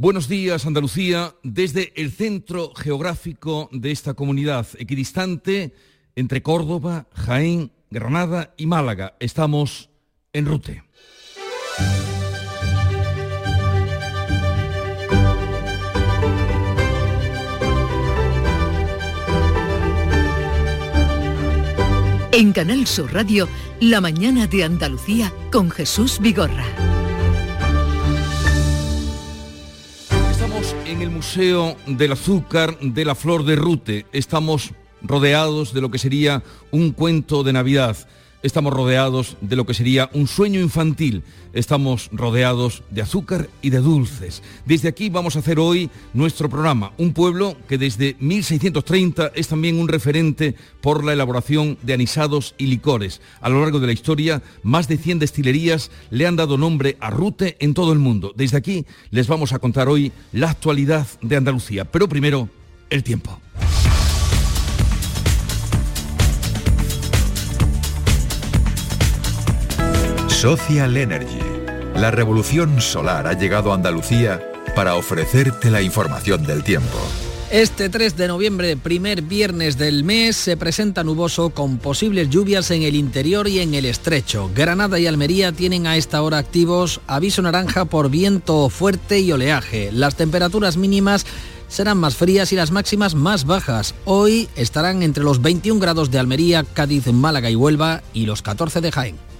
Buenos días, Andalucía, desde el centro geográfico de esta comunidad, equidistante entre Córdoba, Jaén, Granada y Málaga. Estamos en Rute. En Canal Sur Radio, La mañana de Andalucía con Jesús Vigorra. En el Museo del Azúcar de la Flor de Rute. Estamos rodeados de lo que sería un cuento de Navidad estamos rodeados de lo que sería un sueño infantil. Estamos rodeados de azúcar y de dulces. Desde aquí vamos a hacer hoy nuestro programa, un pueblo que desde 1630 es también un referente por la elaboración de anisados y licores. A lo largo de la historia, más de 100 destilerías le han dado nombre a Rute en todo el mundo. Desde aquí les vamos a contar hoy la actualidad de Andalucía. Pero primero, el tiempo. Social Energy. La revolución solar ha llegado a Andalucía para ofrecerte la información del tiempo. Este 3 de noviembre, primer viernes del mes, se presenta nuboso con posibles lluvias en el interior y en el estrecho. Granada y Almería tienen a esta hora activos aviso naranja por viento fuerte y oleaje. Las temperaturas mínimas serán más frías y las máximas más bajas. Hoy estarán entre los 21 grados de Almería, Cádiz, Málaga y Huelva y los 14 de Jaén.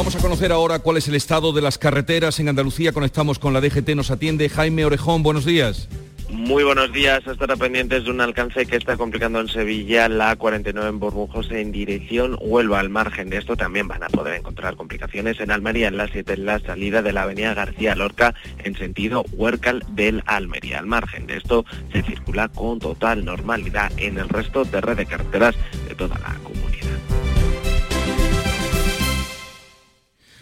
Vamos a conocer ahora cuál es el estado de las carreteras en Andalucía. Conectamos con la DGT, nos atiende Jaime Orejón. Buenos días. Muy buenos días. Estará pendientes de un alcance que está complicando en Sevilla la 49 en Bormujos en dirección Huelva. Al margen de esto también van a poder encontrar complicaciones en Almería en la 7 en la salida de la avenida García Lorca en sentido Huércal del Almería. Al margen de esto se circula con total normalidad en el resto de red de carreteras de toda la comunidad.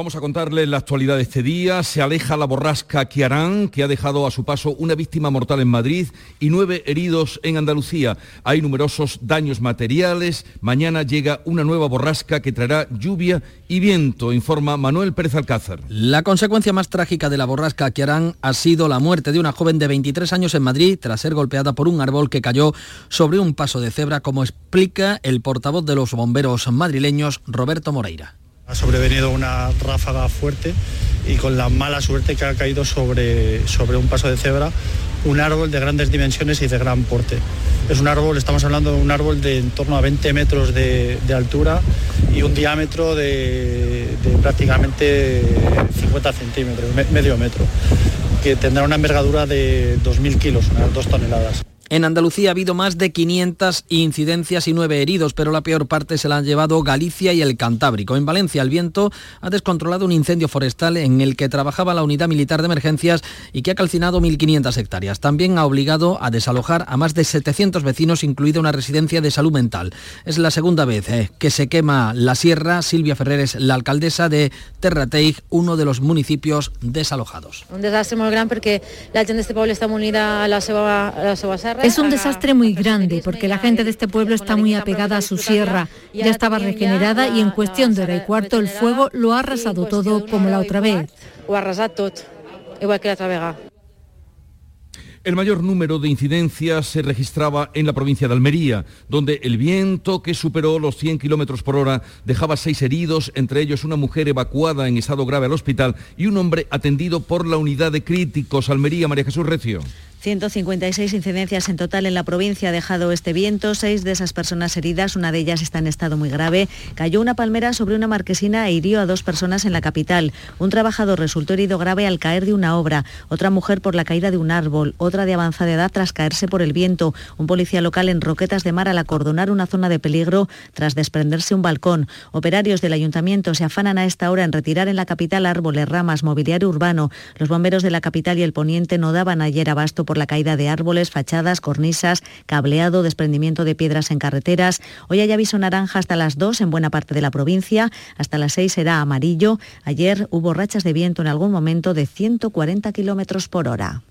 Vamos a contarles la actualidad de este día. Se aleja la borrasca Kiarán, que ha dejado a su paso una víctima mortal en Madrid y nueve heridos en Andalucía. Hay numerosos daños materiales. Mañana llega una nueva borrasca que traerá lluvia y viento, informa Manuel Pérez Alcázar. La consecuencia más trágica de la borrasca Kiarán ha sido la muerte de una joven de 23 años en Madrid tras ser golpeada por un árbol que cayó sobre un paso de cebra, como explica el portavoz de los bomberos madrileños, Roberto Moreira. Ha sobrevenido una ráfaga fuerte y con la mala suerte que ha caído sobre, sobre un paso de cebra un árbol de grandes dimensiones y de gran porte. Es un árbol, estamos hablando de un árbol de en torno a 20 metros de, altura y un diámetro de, prácticamente 50 centímetros, medio metro, que tendrá una envergadura de 2.000 kilos, unas 2 toneladas. En Andalucía ha habido más de 500 incidencias y nueve heridos, pero la peor parte se la han llevado Galicia y el Cantábrico. En Valencia el viento ha descontrolado un incendio forestal en el que trabajaba la unidad militar de emergencias y que ha calcinado 1.500 hectáreas. También ha obligado a desalojar a más de 700 vecinos, incluida una residencia de salud mental. Es la segunda vez eh, que se quema la sierra. Silvia Ferrer es la alcaldesa de Terrateig, uno de los municipios desalojados. Un desastre muy grande porque la gente de este pueblo está unida a la seva, a la es un desastre muy grande porque la gente de este pueblo está muy apegada a su sierra. Ya estaba regenerada y en cuestión de hora y cuarto el fuego lo ha arrasado todo como la otra vez. O arrasado todo, igual que la otra vez. El mayor número de incidencias se registraba en la provincia de Almería, donde el viento que superó los 100 kilómetros por hora dejaba seis heridos, entre ellos una mujer evacuada en estado grave al hospital y un hombre atendido por la unidad de críticos. Almería, María Jesús Recio. 156 incidencias en total en la provincia ha dejado este viento, seis de esas personas heridas, una de ellas está en estado muy grave. Cayó una palmera sobre una marquesina e hirió a dos personas en la capital. Un trabajador resultó herido grave al caer de una obra, otra mujer por la caída de un árbol, otra de avanzada edad tras caerse por el viento, un policía local en Roquetas de Mar al acordonar una zona de peligro tras desprenderse un balcón. Operarios del ayuntamiento se afanan a esta hora en retirar en la capital árboles, ramas, mobiliario urbano. Los bomberos de la capital y el poniente no daban ayer abasto por la caída de árboles, fachadas, cornisas, cableado, desprendimiento de piedras en carreteras. Hoy hay aviso naranja hasta las 2 en buena parte de la provincia, hasta las 6 será amarillo. Ayer hubo rachas de viento en algún momento de 140 kilómetros por hora.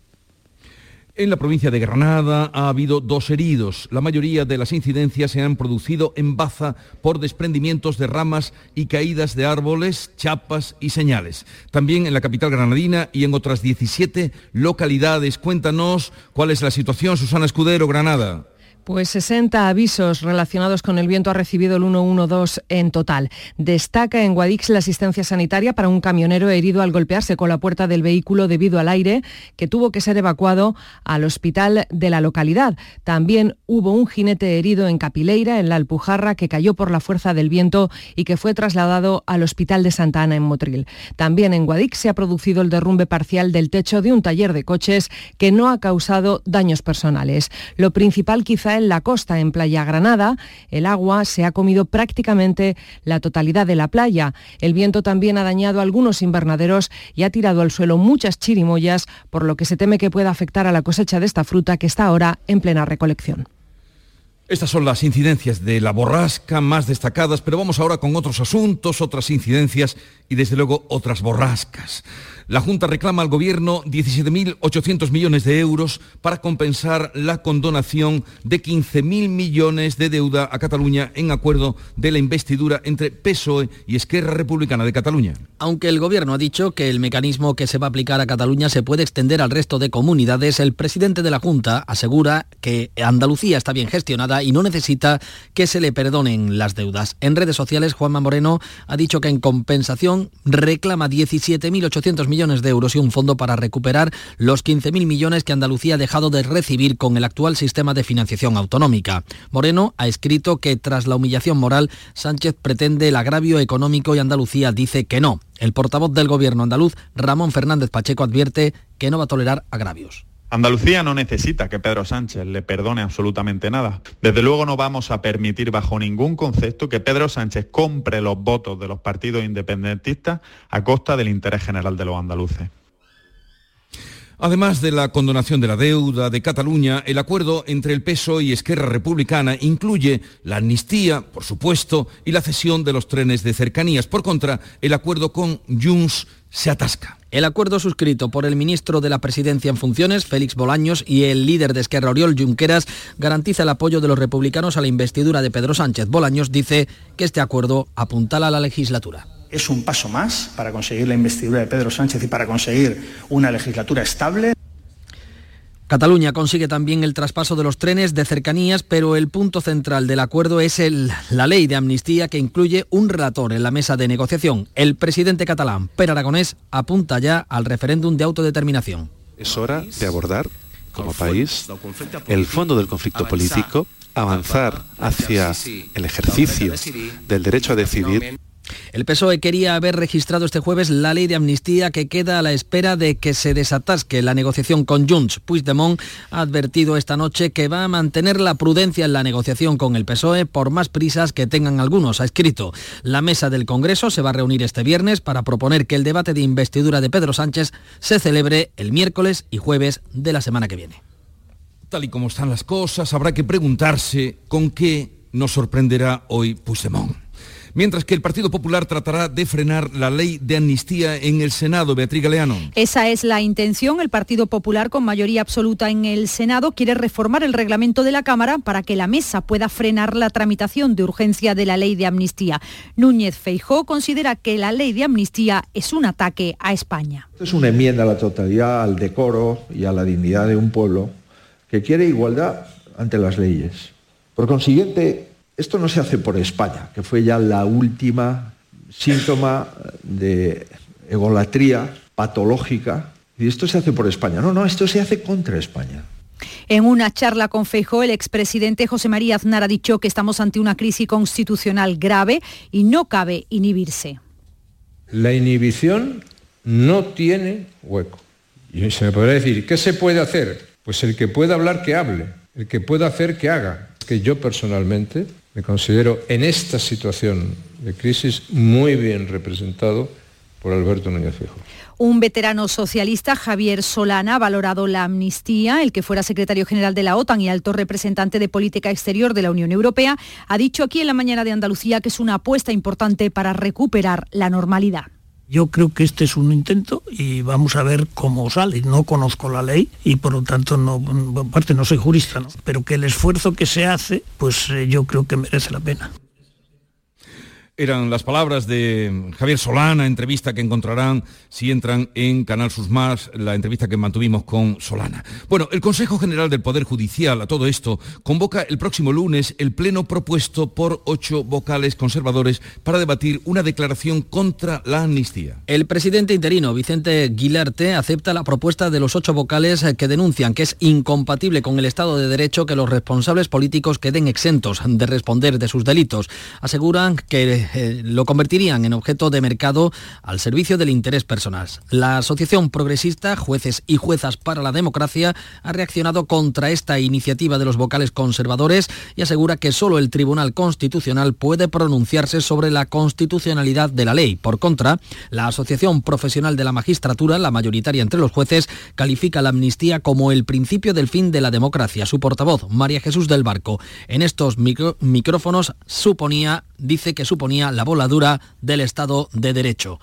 En la provincia de Granada ha habido dos heridos. La mayoría de las incidencias se han producido en Baza por desprendimientos de ramas y caídas de árboles, chapas y señales. También en la capital granadina y en otras 17 localidades. Cuéntanos cuál es la situación, Susana Escudero, Granada. Pues 60 avisos relacionados con el viento ha recibido el 112 en total. Destaca en Guadix la asistencia sanitaria para un camionero herido al golpearse con la puerta del vehículo debido al aire, que tuvo que ser evacuado al hospital de la localidad. También hubo un jinete herido en Capileira, en la Alpujarra, que cayó por la fuerza del viento y que fue trasladado al hospital de Santa Ana en Motril. También en Guadix se ha producido el derrumbe parcial del techo de un taller de coches que no ha causado daños personales. Lo principal quizá en la costa, en Playa Granada, el agua se ha comido prácticamente la totalidad de la playa. El viento también ha dañado algunos invernaderos y ha tirado al suelo muchas chirimoyas, por lo que se teme que pueda afectar a la cosecha de esta fruta que está ahora en plena recolección. Estas son las incidencias de la borrasca más destacadas, pero vamos ahora con otros asuntos, otras incidencias y desde luego otras borrascas. La Junta reclama al Gobierno 17.800 millones de euros para compensar la condonación de 15.000 millones de deuda a Cataluña en acuerdo de la investidura entre PSOE y Esquerra Republicana de Cataluña. Aunque el Gobierno ha dicho que el mecanismo que se va a aplicar a Cataluña se puede extender al resto de comunidades, el presidente de la Junta asegura que Andalucía está bien gestionada y no necesita que se le perdonen las deudas. En redes sociales, Juanma Moreno ha dicho que en compensación reclama 17.800 millones de euros y un fondo para recuperar los 15.000 millones que Andalucía ha dejado de recibir con el actual sistema de financiación autonómica. Moreno ha escrito que tras la humillación moral, Sánchez pretende el agravio económico y Andalucía dice que no. El portavoz del gobierno andaluz, Ramón Fernández Pacheco, advierte que no va a tolerar agravios. Andalucía no necesita que Pedro Sánchez le perdone absolutamente nada. Desde luego no vamos a permitir bajo ningún concepto que Pedro Sánchez compre los votos de los partidos independentistas a costa del interés general de los andaluces. Además de la condonación de la deuda de Cataluña, el acuerdo entre el PSOE y Esquerra Republicana incluye la amnistía, por supuesto, y la cesión de los trenes de cercanías. Por contra, el acuerdo con Junts se atasca. El acuerdo suscrito por el ministro de la Presidencia en funciones, Félix Bolaños, y el líder de Esquerra, Oriol Junqueras, garantiza el apoyo de los republicanos a la investidura de Pedro Sánchez. Bolaños dice que este acuerdo apuntala a la legislatura es un paso más para conseguir la investidura de Pedro Sánchez y para conseguir una legislatura estable. Cataluña consigue también el traspaso de los trenes de cercanías, pero el punto central del acuerdo es la ley de amnistía que incluye un relator en la mesa de negociación. El presidente catalán, Per Aragonés, apunta ya al referéndum de autodeterminación. Es hora de abordar, como país, el fondo del conflicto político, avanzar hacia el ejercicio del derecho a decidir el PSOE quería haber registrado este jueves la ley de amnistía que queda a la espera de que se desatasque la negociación con Junts. Puigdemont ha advertido esta noche que va a mantener la prudencia en la negociación con el PSOE por más prisas que tengan algunos. Ha escrito, la mesa del Congreso se va a reunir este viernes para proponer que el debate de investidura de Pedro Sánchez se celebre el miércoles y jueves de la semana que viene. Tal y como están las cosas, habrá que preguntarse con qué nos sorprenderá hoy Puigdemont. Mientras que el Partido Popular tratará de frenar la ley de amnistía en el Senado. Beatriz Galeano. Esa es la intención. El Partido Popular, con mayoría absoluta en el Senado, quiere reformar el reglamento de la Cámara para que la mesa pueda frenar la tramitación de urgencia de la ley de amnistía. Núñez Feijó considera que la ley de amnistía es un ataque a España. Es una enmienda a la totalidad, al decoro y a la dignidad de un pueblo que quiere igualdad ante las leyes. Por consiguiente, esto no se hace por España, que fue ya la última síntoma de egolatría patológica. Y esto se hace por España. No, no, esto se hace contra España. En una charla con Feijó, el expresidente José María Aznar ha dicho que estamos ante una crisis constitucional grave y no cabe inhibirse. La inhibición no tiene hueco. Y se me podrá decir, ¿qué se puede hacer? Pues el que pueda hablar, que hable. El que pueda hacer, que haga. Que yo personalmente me considero en esta situación de crisis muy bien representado por Alberto Núñez Fijo. Un veterano socialista, Javier Solana, ha valorado la amnistía. El que fuera secretario general de la OTAN y alto representante de política exterior de la Unión Europea ha dicho aquí en la mañana de Andalucía que es una apuesta importante para recuperar la normalidad. Yo creo que este es un intento y vamos a ver cómo sale. No conozco la ley y por lo tanto no, aparte no soy jurista, pero que el esfuerzo que se hace, pues eh, yo creo que merece la pena. Eran las palabras de Javier Solana, entrevista que encontrarán si entran en Canal Sus Más, la entrevista que mantuvimos con Solana. Bueno, el Consejo General del Poder Judicial a todo esto convoca el próximo lunes el pleno propuesto por ocho vocales conservadores para debatir una declaración contra la amnistía. El presidente interino, Vicente Guilarte, acepta la propuesta de los ocho vocales que denuncian que es incompatible con el Estado de Derecho que los responsables políticos queden exentos de responder de sus delitos. Aseguran que eh, lo convertirían en objeto de mercado al servicio del interés personal. La Asociación Progresista, Jueces y Juezas para la Democracia, ha reaccionado contra esta iniciativa de los vocales conservadores y asegura que solo el Tribunal Constitucional puede pronunciarse sobre la constitucionalidad de la ley. Por contra, la Asociación Profesional de la Magistratura, la mayoritaria entre los jueces, califica la amnistía como el principio del fin de la democracia. Su portavoz, María Jesús del Barco, en estos micrófonos suponía, dice que suponía la voladura del Estado de Derecho.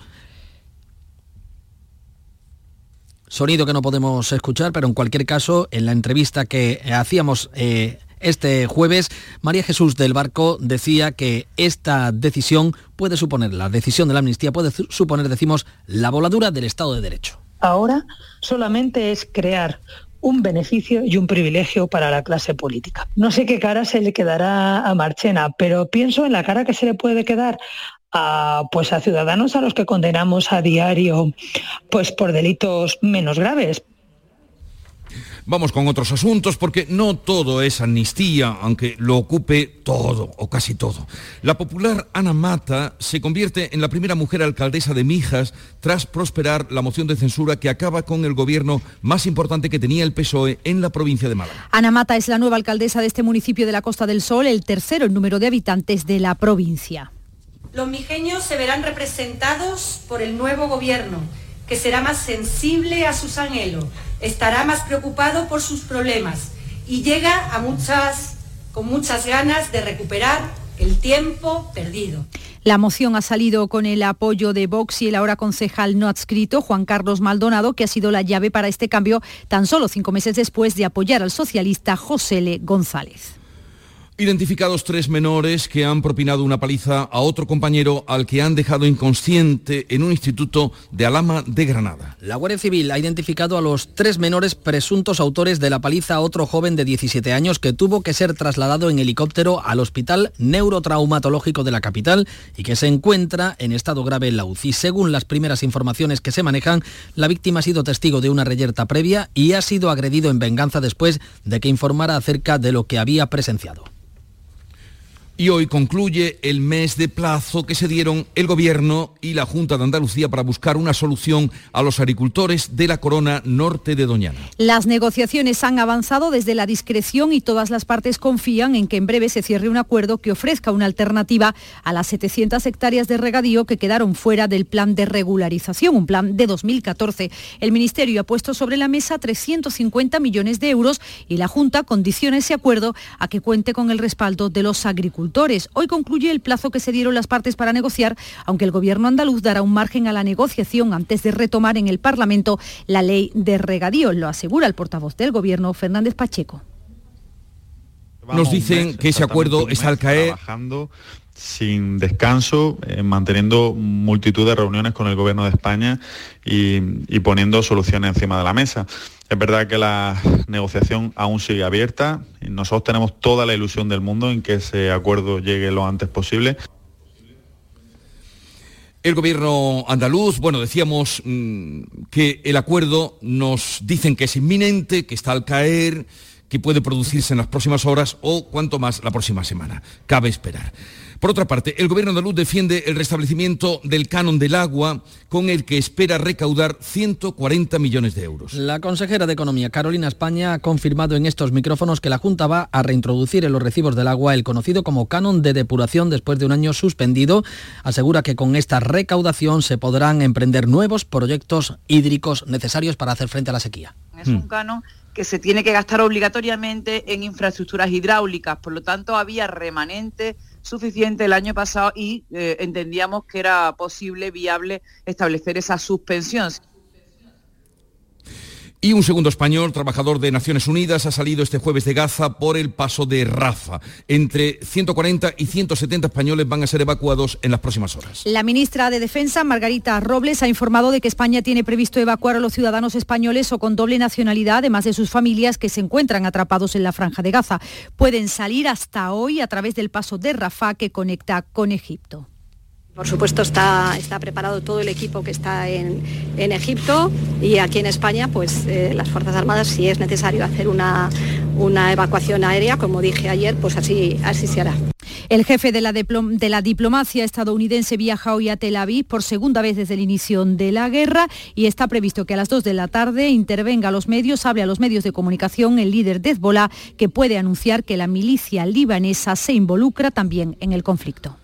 Sonido que no podemos escuchar, pero en cualquier caso, en la entrevista que hacíamos eh, este jueves, María Jesús del Barco decía que esta decisión puede suponer, la decisión de la amnistía puede suponer, decimos, la voladura del Estado de Derecho. Ahora solamente es crear un beneficio y un privilegio para la clase política. No sé qué cara se le quedará a Marchena, pero pienso en la cara que se le puede quedar a, pues a ciudadanos a los que condenamos a diario pues por delitos menos graves, Vamos con otros asuntos porque no todo es amnistía, aunque lo ocupe todo o casi todo. La popular Ana Mata se convierte en la primera mujer alcaldesa de Mijas tras prosperar la moción de censura que acaba con el gobierno más importante que tenía el PSOE en la provincia de Málaga. Ana Mata es la nueva alcaldesa de este municipio de la Costa del Sol, el tercero en número de habitantes de la provincia. Los mijeños se verán representados por el nuevo gobierno, que será más sensible a sus anhelos estará más preocupado por sus problemas y llega a muchas, con muchas ganas de recuperar el tiempo perdido. La moción ha salido con el apoyo de Vox y el ahora concejal no adscrito, Juan Carlos Maldonado, que ha sido la llave para este cambio tan solo cinco meses después de apoyar al socialista José L. González. Identificados tres menores que han propinado una paliza a otro compañero al que han dejado inconsciente en un instituto de Alama de Granada. La Guardia Civil ha identificado a los tres menores presuntos autores de la paliza a otro joven de 17 años que tuvo que ser trasladado en helicóptero al Hospital Neurotraumatológico de la capital y que se encuentra en estado grave en la UCI. Según las primeras informaciones que se manejan, la víctima ha sido testigo de una reyerta previa y ha sido agredido en venganza después de que informara acerca de lo que había presenciado. Y hoy concluye el mes de plazo que se dieron el Gobierno y la Junta de Andalucía para buscar una solución a los agricultores de la corona norte de Doñana. Las negociaciones han avanzado desde la discreción y todas las partes confían en que en breve se cierre un acuerdo que ofrezca una alternativa a las 700 hectáreas de regadío que quedaron fuera del plan de regularización, un plan de 2014. El Ministerio ha puesto sobre la mesa 350 millones de euros y la Junta condiciona ese acuerdo a que cuente con el respaldo de los agricultores agricultores. Hoy concluye el plazo que se dieron las partes para negociar, aunque el gobierno andaluz dará un margen a la negociación antes de retomar en el Parlamento la ley de regadío, lo asegura el portavoz del gobierno, Fernández Pacheco. Nos dicen que ese acuerdo está al caer sin descanso, eh, manteniendo multitud de reuniones con el Gobierno de España y, poniendo soluciones encima de la mesa. Es verdad que la negociación aún sigue abierta y nosotros tenemos toda la ilusión del mundo en que ese acuerdo llegue lo antes posible. El gobierno andaluz, bueno, decíamos mm, que el acuerdo nos dicen que es inminente, que está al caer, que puede producirse en las próximas horas o cuanto más la próxima semana. Cabe esperar. Por otra parte, el Gobierno andaluz defiende el restablecimiento del canon del agua con el que espera recaudar 140 millones de euros. La consejera de Economía, Carolina España, ha confirmado en estos micrófonos que la Junta va a reintroducir en los recibos del agua el conocido como canon de depuración después de un año suspendido. Asegura que con esta recaudación se podrán emprender nuevos proyectos hídricos necesarios para hacer frente a la sequía. Es un canon que se tiene que gastar obligatoriamente en infraestructuras hidráulicas, por lo tanto había remanente suficiente el año pasado y eh, entendíamos que era posible, viable, establecer esa suspensión. Y un segundo español, trabajador de Naciones Unidas, ha salido este jueves de Gaza por el paso de Rafa. Entre 140 y 170 españoles van a ser evacuados en las próximas horas. La ministra de Defensa, Margarita Robles, ha informado de que España tiene previsto evacuar a los ciudadanos españoles o con doble nacionalidad, además de sus familias que se encuentran atrapados en la franja de Gaza. Pueden salir hasta hoy a través del paso de Rafa que conecta con Egipto. Por supuesto está, está preparado todo el equipo que está en, Egipto y aquí en España, pues eh, las Fuerzas Armadas, si es necesario hacer una, una evacuación aérea, como dije ayer, pues así, así se hará. El jefe de la, de la, diplomacia estadounidense viaja hoy a Tel Aviv por segunda vez desde el inicio de la guerra y está previsto que a las 2 de la tarde intervenga a los medios, hable a los medios de comunicación el líder de Hezbollah, que puede anunciar que la milicia libanesa se involucra también en el conflicto.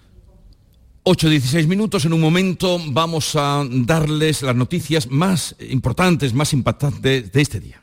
8-16 minutos, en un momento vamos a darles las noticias más importantes, más impactantes de este día.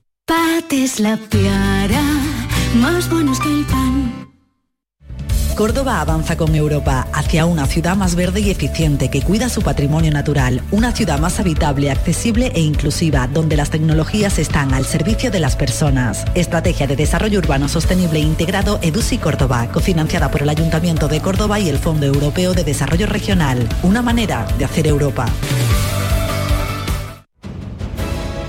Pates la piara, más buenos que el pan. Córdoba avanza con Europa hacia una ciudad más verde y eficiente que cuida su patrimonio natural, una ciudad más habitable, accesible e inclusiva, donde las tecnologías están al servicio de las personas. Estrategia de Desarrollo Urbano Sostenible e Integrado EDUSI Córdoba, cofinanciada por el Ayuntamiento de Córdoba y el Fondo Europeo de Desarrollo Regional. Una manera de hacer Europa.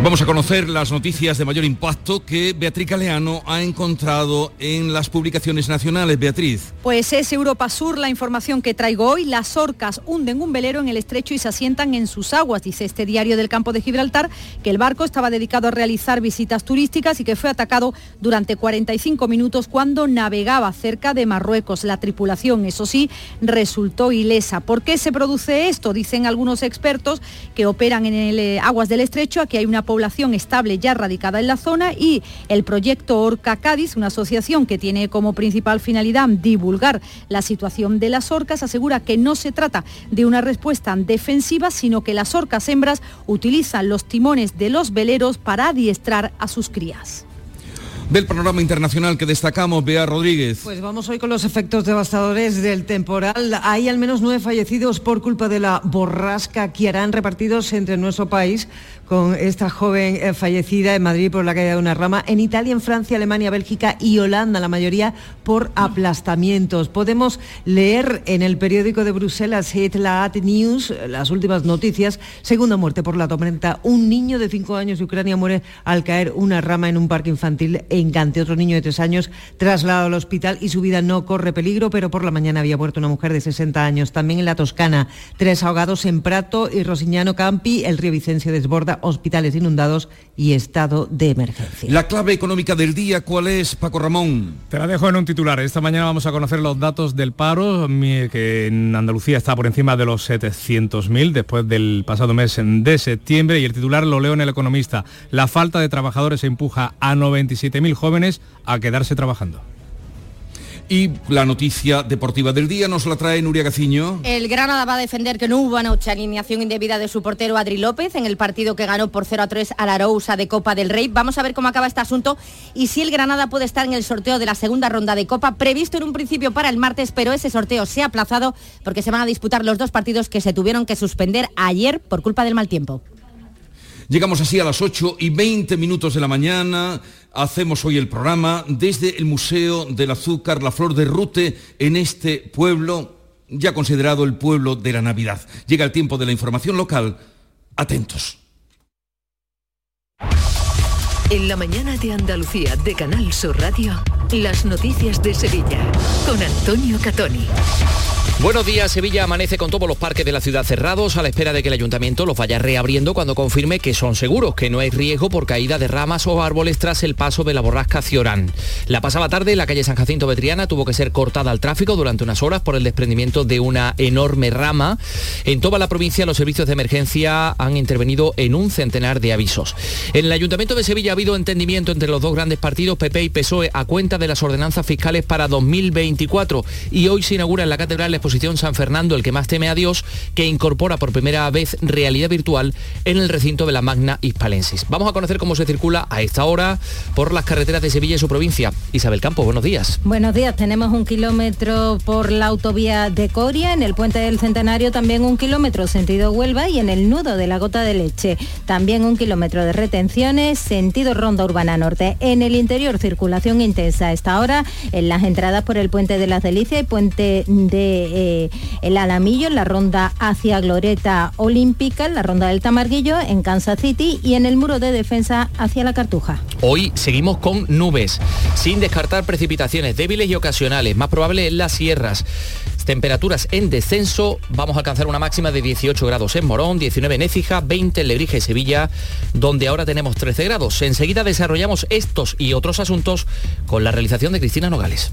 Vamos a conocer las noticias de mayor impacto que Beatriz Galeano ha encontrado en las publicaciones nacionales. Beatriz. Pues es Europa Sur la información que traigo hoy. Las orcas hunden un velero en el estrecho y se asientan en sus aguas, dice este diario del campo de Gibraltar, que el barco estaba dedicado a realizar visitas turísticas y que fue atacado durante 45 minutos cuando navegaba cerca de Marruecos. La tripulación, eso sí, resultó ilesa. ¿Por qué se produce esto? Dicen algunos expertos que operan en el eh, aguas del estrecho. Aquí hay una población estable ya radicada en la zona y el proyecto Orca Cádiz, una asociación que tiene como principal finalidad divulgar la situación de las orcas, asegura que no se trata de una respuesta defensiva, sino que las orcas hembras utilizan los timones de los veleros para adiestrar a sus crías del panorama internacional que destacamos, Bea Rodríguez. Pues vamos hoy con los efectos devastadores del temporal. Hay al menos nueve fallecidos por culpa de la borrasca que harán repartidos entre nuestro país con esta joven eh, fallecida en Madrid por la caída de una rama, en Italia, en Francia, Alemania, Bélgica y Holanda, la mayoría por aplastamientos. Podemos leer en el periódico de Bruselas, At News, las últimas noticias. Segunda muerte por la tormenta. Un niño de cinco años de Ucrania muere al caer una rama en un parque infantil Encante. Otro niño de tres años trasladado al hospital y su vida no corre peligro, pero por la mañana había muerto una mujer de 60 años. También en la Toscana, tres ahogados en Prato y Rosiñano Campi. El río Vicencio desborda hospitales inundados y estado de emergencia. La clave económica del día, ¿cuál es, Paco Ramón? Te la dejo en un titular. Esta mañana vamos a conocer los datos del paro, que en Andalucía está por encima de los 700.000 después del pasado mes de septiembre y el titular lo leo en El Economista. La falta de trabajadores empuja a 97.000 jóvenes a quedarse trabajando. Y la noticia deportiva del día nos la trae Nuria Gaciño. El Granada va a defender que no hubo anoche alineación indebida de su portero Adri López en el partido que ganó por 0 a 3 a la Arousa de Copa del Rey. Vamos a ver cómo acaba este asunto y si el Granada puede estar en el sorteo de la segunda ronda de Copa, previsto en un principio para el martes, pero ese sorteo se ha aplazado porque se van a disputar los dos partidos que se tuvieron que suspender ayer por culpa del mal tiempo. Llegamos así a las 8 y 20 minutos de la mañana. Hacemos hoy el programa desde el Museo del Azúcar, la Flor de Rute, en este pueblo, ya considerado el pueblo de la Navidad. Llega el tiempo de la información local. Atentos. En la mañana de Andalucía de Canal Sur Radio, las noticias de Sevilla con Antonio Catoni. Buenos días, Sevilla amanece con todos los parques de la ciudad cerrados a la espera de que el ayuntamiento los vaya reabriendo cuando confirme que son seguros, que no hay riesgo por caída de ramas o árboles tras el paso de la borrasca Ciorán. La pasada tarde la calle San Jacinto Betriana tuvo que ser cortada al tráfico durante unas horas por el desprendimiento de una enorme rama. En toda la provincia los servicios de emergencia han intervenido en un centenar de avisos. En el ayuntamiento de Sevilla ha habido entendimiento entre los dos grandes partidos, PP y PSOE, a cuenta de las ordenanzas fiscales para 2024 y hoy se inaugura en la catedral la exposición San Fernando, el que más teme a Dios, que incorpora por primera vez realidad virtual en el recinto de la Magna Hispalensis. Vamos a conocer cómo se circula a esta hora por las carreteras de Sevilla y su provincia. Isabel Campos, buenos días. Buenos días, tenemos un kilómetro por la autovía de Coria, en el puente del Centenario también un kilómetro sentido Huelva y en el nudo de la Gota de Leche también un kilómetro de retenciones sentido Ronda Urbana Norte. En el interior circulación intensa a esta hora en las entradas por el puente de las Delicias y puente de eh, el Alamillo, en la ronda hacia Gloreta Olímpica, en la ronda del Tamarguillo, en Kansas City y en el muro de defensa hacia la Cartuja. Hoy seguimos con nubes, sin descartar precipitaciones débiles y ocasionales, más probable en las sierras. Temperaturas en descenso, vamos a alcanzar una máxima de 18 grados en Morón, 19 en Écija, 20 en Lebrija y Sevilla, donde ahora tenemos 13 grados. Enseguida desarrollamos estos y otros asuntos con la realización de Cristina Nogales.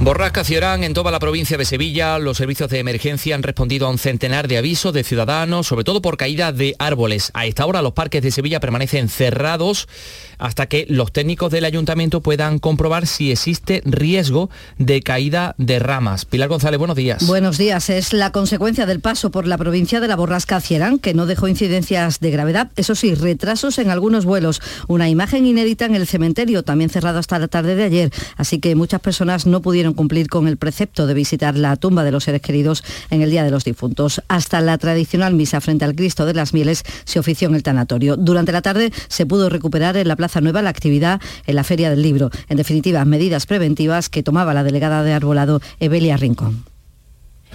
Borrasca Ciorán en toda la provincia de Sevilla. Los servicios de emergencia han respondido a un centenar de avisos de ciudadanos, sobre todo por caída de árboles. A esta hora los parques de Sevilla permanecen cerrados hasta que los técnicos del ayuntamiento puedan comprobar si existe riesgo de caída de ramas. Pilar González, buenos días. Buenos días. Es la consecuencia del paso por la provincia de la borrasca Ciorán, que no dejó incidencias de gravedad. Eso sí, retrasos en algunos vuelos. Una imagen inédita en el cementerio, también cerrado hasta la tarde de ayer. Así que muchas personas no pudieron cumplir con el precepto de visitar la tumba de los seres queridos en el Día de los Difuntos. Hasta la tradicional misa frente al Cristo de las Mieles se ofició en el tanatorio. Durante la tarde se pudo recuperar en la Plaza Nueva la actividad en la Feria del Libro. En definitiva, medidas preventivas que tomaba la delegada de Arbolado, Evelia Rincón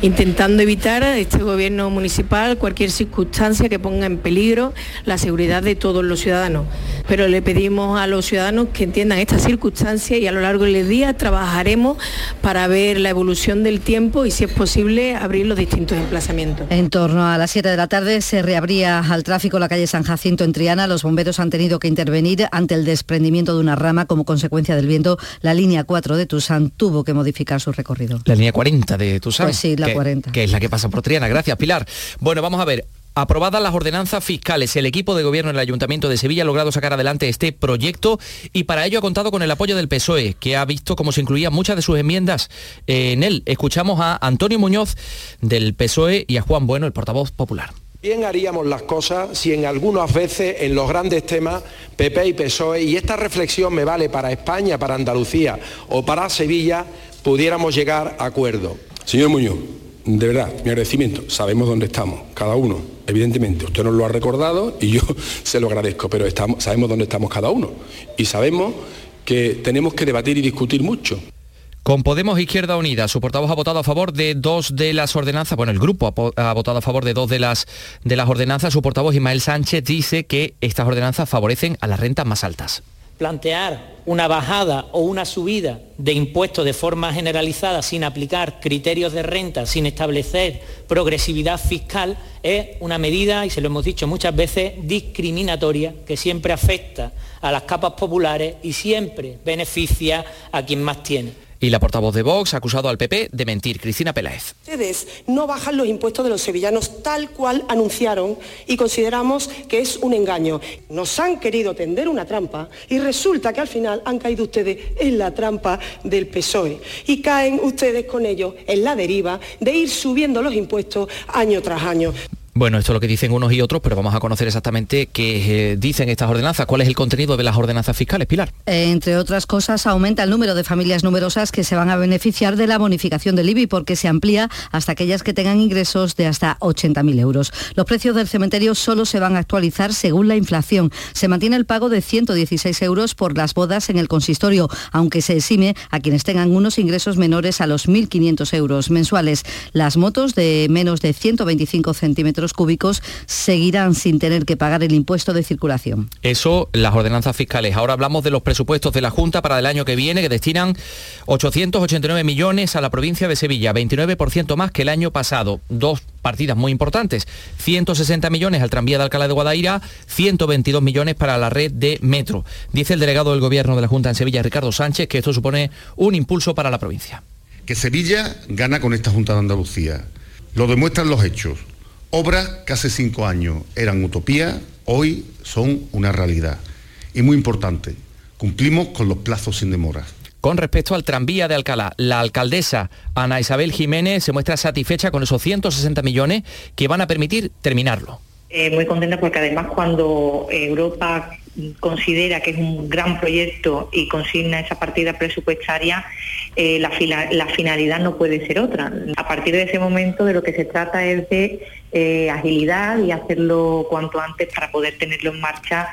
intentando evitar a este gobierno municipal cualquier circunstancia que ponga en peligro la seguridad de todos los ciudadanos. Pero le pedimos a los ciudadanos que entiendan esta circunstancia y a lo largo del día trabajaremos para ver la evolución del tiempo y si es posible abrir los distintos emplazamientos. En torno a las 7 de la tarde se reabría al tráfico la calle San Jacinto en Triana. Los bomberos han tenido que intervenir ante el desprendimiento de una rama como consecuencia del viento. La línea 4 de Tusán tuvo que modificar su recorrido. La línea 40 de Tusán. Pues sí, la que, 40. Que es la que pasa por Triana. Gracias, Pilar. Bueno, vamos a ver. Aprobadas las ordenanzas fiscales, el equipo de gobierno del Ayuntamiento de Sevilla ha logrado sacar adelante este proyecto y para ello ha contado con el apoyo del PSOE, que ha visto cómo se incluían muchas de sus enmiendas en él. Escuchamos a Antonio Muñoz del PSOE y a Juan Bueno, el portavoz popular Bien haríamos las cosas si en algunas veces en los grandes temas PP y PSOE, y esta reflexión me vale para España, para Andalucía o para Sevilla, pudiéramos llegar a acuerdo. Señor Muñoz, de verdad, mi agradecimiento. Sabemos dónde estamos, cada uno. Evidentemente, usted nos lo ha recordado y yo se lo agradezco, pero sabemos dónde estamos cada uno. Y sabemos que tenemos que debatir y discutir mucho. Con Podemos Izquierda Unida, su portavoz ha votado a favor de dos de las ordenanzas, bueno, el grupo ha, ha, votado a favor de dos de las, de las ordenanzas. Su portavoz Ismael Sánchez dice que estas ordenanzas favorecen a las rentas más altas. Plantear una bajada o una subida de impuestos de forma generalizada sin aplicar criterios de renta, sin establecer progresividad fiscal, es una medida, y se lo hemos dicho muchas veces, discriminatoria que siempre afecta a las capas populares y siempre beneficia a quien más tiene. Y la portavoz de Vox ha acusado al PP de mentir. Cristina Peláez. Ustedes no bajan los impuestos de los sevillanos tal cual anunciaron y consideramos que es un engaño. Nos han querido tender una trampa y resulta que al final han caído ustedes en la trampa del PSOE y caen ustedes con ellos en la deriva de ir subiendo los impuestos año tras año. Bueno, esto es lo que dicen unos y otros, pero vamos a conocer exactamente qué eh, dicen estas ordenanzas. ¿Cuál es el contenido de las ordenanzas fiscales, Pilar? Eh, entre otras cosas, aumenta el número de familias numerosas que se van a beneficiar de la bonificación del IBI porque se amplía hasta aquellas que tengan ingresos de hasta 80.000 euros. Los precios del cementerio solo se van a actualizar según la inflación. Se mantiene el pago de 116 euros por las bodas en el consistorio, aunque se exime a quienes tengan unos ingresos menores a los 1.500 euros mensuales. Las motos de menos de 125 centímetros cúbicos seguirán sin tener que pagar el impuesto de circulación. Eso, las ordenanzas fiscales. Ahora hablamos de los presupuestos de la Junta para el año que viene, que destinan 889 millones a la provincia de Sevilla, 29% más que el año pasado. Dos partidas muy importantes. 160 millones al tranvía de Alcalá de Guadaira, 122 millones para la red de metro. Dice el delegado del Gobierno de la Junta en Sevilla, Ricardo Sánchez, que esto supone un impulso para la provincia. Que Sevilla gana con esta Junta de Andalucía. Lo demuestran los hechos. Obras que hace cinco años eran utopía, hoy son una realidad. Y muy importante, cumplimos con los plazos sin demora. Con respecto al tranvía de Alcalá, la alcaldesa Ana Isabel Jiménez se muestra satisfecha con esos 160 millones que van a permitir terminarlo. Eh, muy contenta porque además cuando Europa considera que es un gran proyecto y consigna esa partida presupuestaria, eh, la, finalidad no puede ser otra. A partir de ese momento de lo que se trata es de eh, agilidad y hacerlo cuanto antes para poder tenerlo en marcha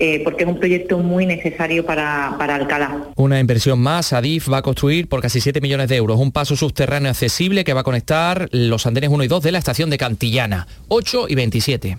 eh, porque es un proyecto muy necesario para, para, Alcalá. Una inversión más, Adif va a construir por casi 7 millones de euros un paso subterráneo accesible que va a conectar los andenes 1 y 2 de la estación de Cantillana, 8 y 27.